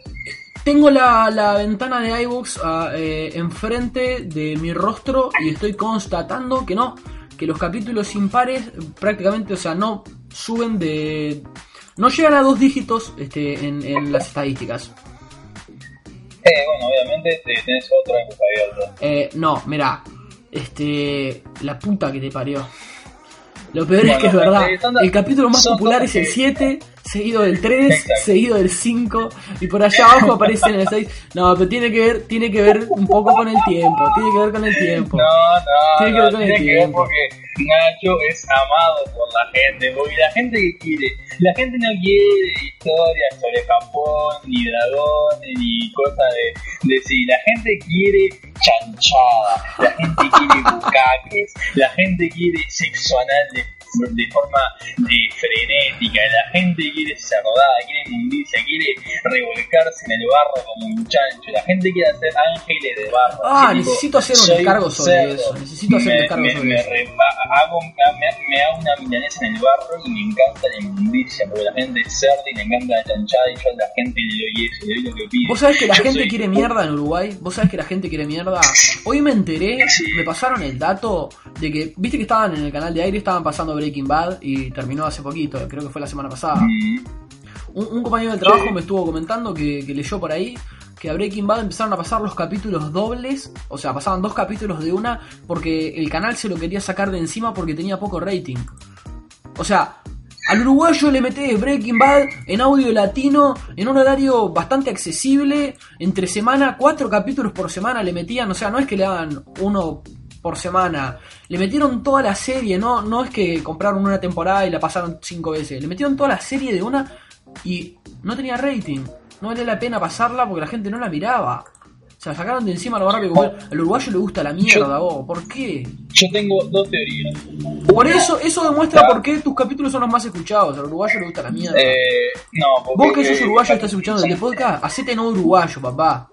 Tengo la, la ventana de iVoox ah, eh, enfrente de mi rostro y estoy constatando que no, que los capítulos impares prácticamente, o sea, no suben de... No llegan a dos dígitos este, en, en las estadísticas. Eh, bueno, obviamente te- tenés otra encuesta abierta. Eh, no, mira, este, la puta que te parió. Lo peor es que es verdad. eh, El capítulo más popular es el que- 7, seguido del 3, Exacto. seguido del 5, y por allá abajo aparece en el 6. No, pero tiene que ver, tiene que ver un poco con el tiempo, tiene que ver con el tiempo. No, no, Tiene que no, ver con el tiene que ver tiempo. porque Nacho es amado por la gente, porque la gente que quiere, la gente no quiere historias sobre Japón, ni dragones, ni cosas de, de sí, la gente quiere chanchada, la gente quiere bucaques, la gente quiere sexo anal de, de forma de frenética, la gente quiere cerdada, quiere inmundicia, quiere revolcarse en el barro como un chancho, la gente quiere hacer ángeles de barro. Ah, así, tipo, necesito hacer un descargo sobre cerdo. eso, necesito hacer un Me- descargo me- sobre me eso. re- hago, me, me hago una milanesa en el barro y me encanta la inmundicia, porque la gente es cerda y le encanta la chanchada y yo a la gente le doy eso, le doy lo que pide. ¿Vos sabés que la Yo gente soy- quiere mierda en Uruguay? ¿Vos sabés que la gente quiere mierda? Hoy me enteré, Sí. me pasaron el dato de que, viste que estaban en el canal de aire, estaban pasando Breaking Bad y terminó hace poquito, creo que fue la semana pasada. Mm, Un, un compañero del trabajo me estuvo comentando que, que leyó por ahí que a Breaking Bad empezaron a pasar los capítulos dobles, o sea, pasaban dos capítulos de una porque el canal se lo quería sacar de encima porque tenía poco rating. O sea, al uruguayo le metés Breaking Bad en audio latino, en un horario bastante accesible, entre semana, cuatro capítulos por semana le metían, o sea, no es que le hagan uno por semana, le metieron toda la serie, no, no es que compraron una temporada y la pasaron cinco veces, le metieron toda la serie de una y no tenía rating, no valía la pena pasarla porque la gente no la miraba. O Se la sacaron de encima lo rápido que. Al uruguayo le gusta la mierda, vos. ¿Por qué? Yo tengo dos teorías. Por eso, eso demuestra por qué tus capítulos son los más escuchados. Al uruguayo le gusta la mierda. Eh, no, porque, Vos que sos uruguayo y estás escuchando este podcast, hacete no uruguayo, papá.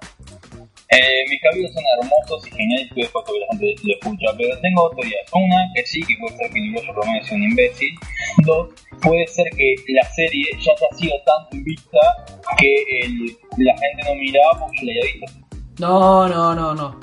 Eh, mis capítulos son hermosos y geniales que después que la gente lo escucha, pero tengo dos teorías. Una, que sí, que puede ser que el uruguayo promedio sea un imbécil. Dos, puede ser que la serie ya haya sido tanto en vista que el- la gente no miraba porque la había visto. No, no, no, no.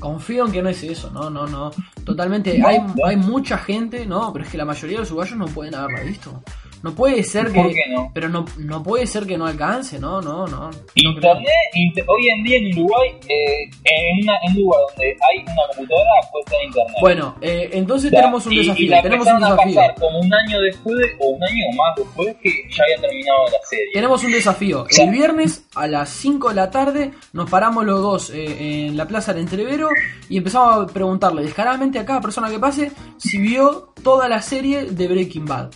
Confío en que no es eso, no, no, no. Totalmente, No, hay, no. hay mucha gente, no, pero es que la mayoría de los uruguayos no pueden haberla visto. No puede ser que. ¿Por qué no? Pero no, no puede ser que no alcance, no, no, no. Internet, inter- hoy en día en Uruguay, eh, en, una- en un lugar donde hay una computadora, puede estar internet. Bueno, eh, entonces O sea, tenemos un y- desafío. Y la tenemos un desafío. a pasar como un año después, o un año o más después, que ya había terminado la serie. Tenemos un desafío. El viernes a las 5 de la tarde nos paramos los dos eh, en la plaza del Entrevero y empezamos a preguntarle descaradamente a cada persona que pase si vio toda la serie de Breaking Bad.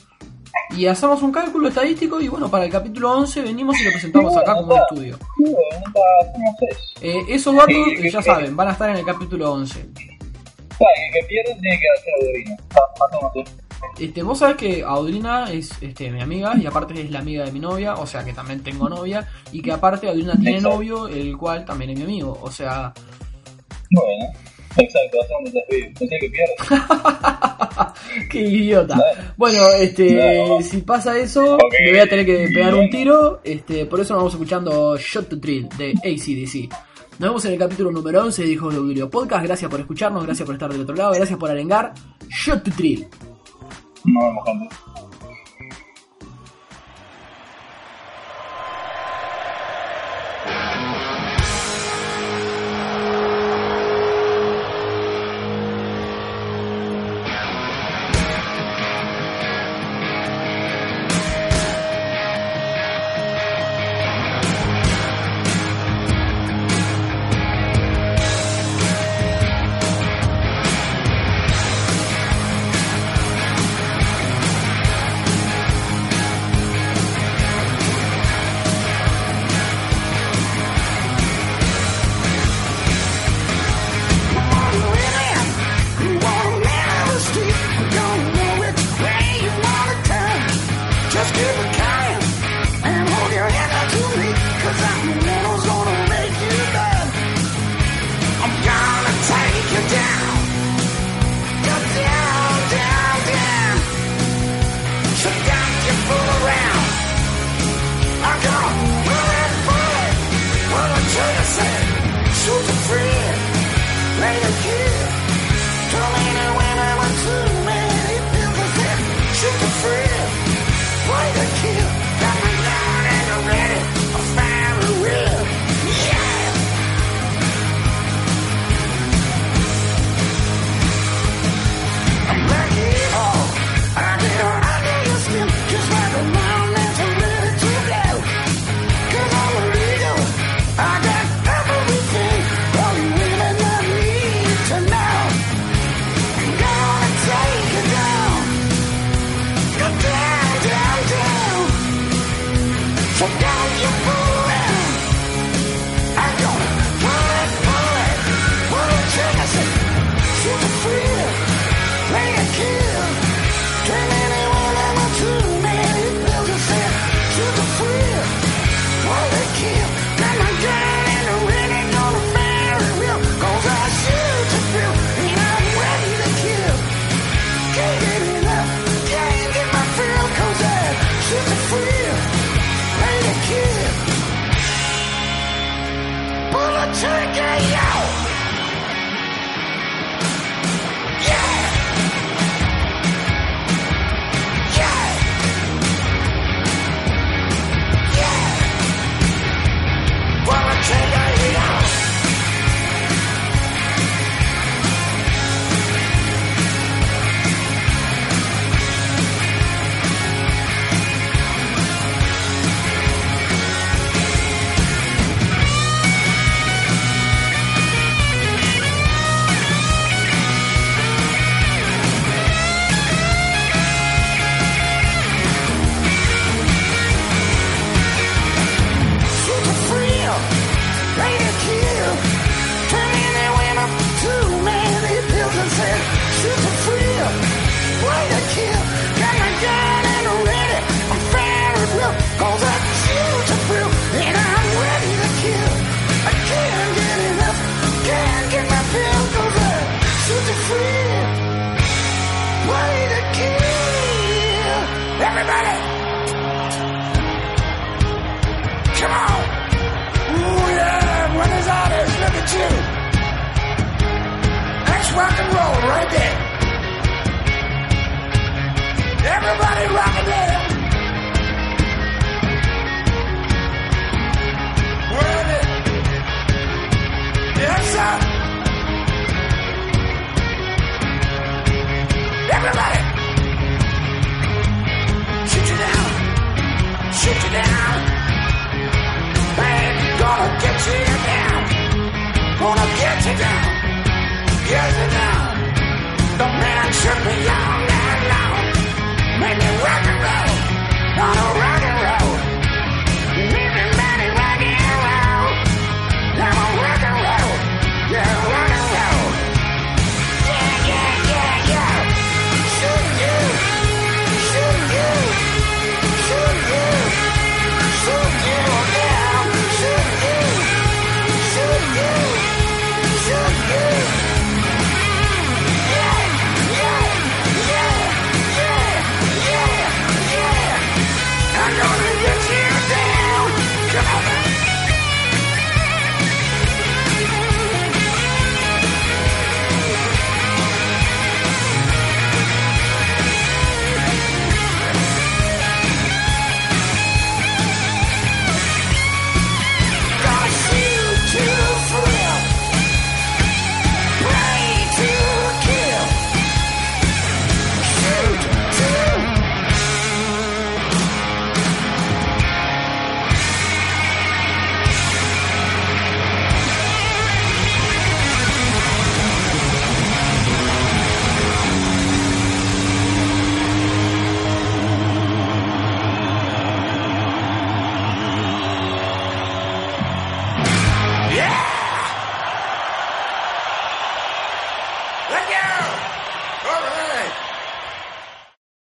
Y hacemos un cálculo estadístico y bueno, para el capítulo 11 venimos y lo presentamos acá como un estudio. Eh, esos datos, eh, ya saben, van a estar en el capítulo 11. Ah, y el que pierde tiene que hacer. Este, vos sabés que Audrina es este, mi amiga y aparte es la amiga de mi novia, o sea que también tengo novia y que aparte Audrina tiene novio, el cual también es mi amigo, o sea... Bueno, exacto, hacemos un desafío. Pensé que pierde. Qué idiota. Claro. Bueno, este, Claro. si pasa eso, me voy a tener que pegar un tiro. Este, por eso nos vamos escuchando Shot to Thrill de ACDC. Nos vemos en el capítulo número 11 de Hijos de Audio Podcast. Gracias por escucharnos, gracias por estar del otro lado, gracias por arengar. Shot to Thrill. Nos vemos, gente. rock and roll right there. Everybody rocking there. Where is it? Yes, sir. Everybody. Shoot you down. Shoot you down. Man, gonna get you down. Gonna get you down the man should be young and long, Make me rock and roll, not a rock and roll.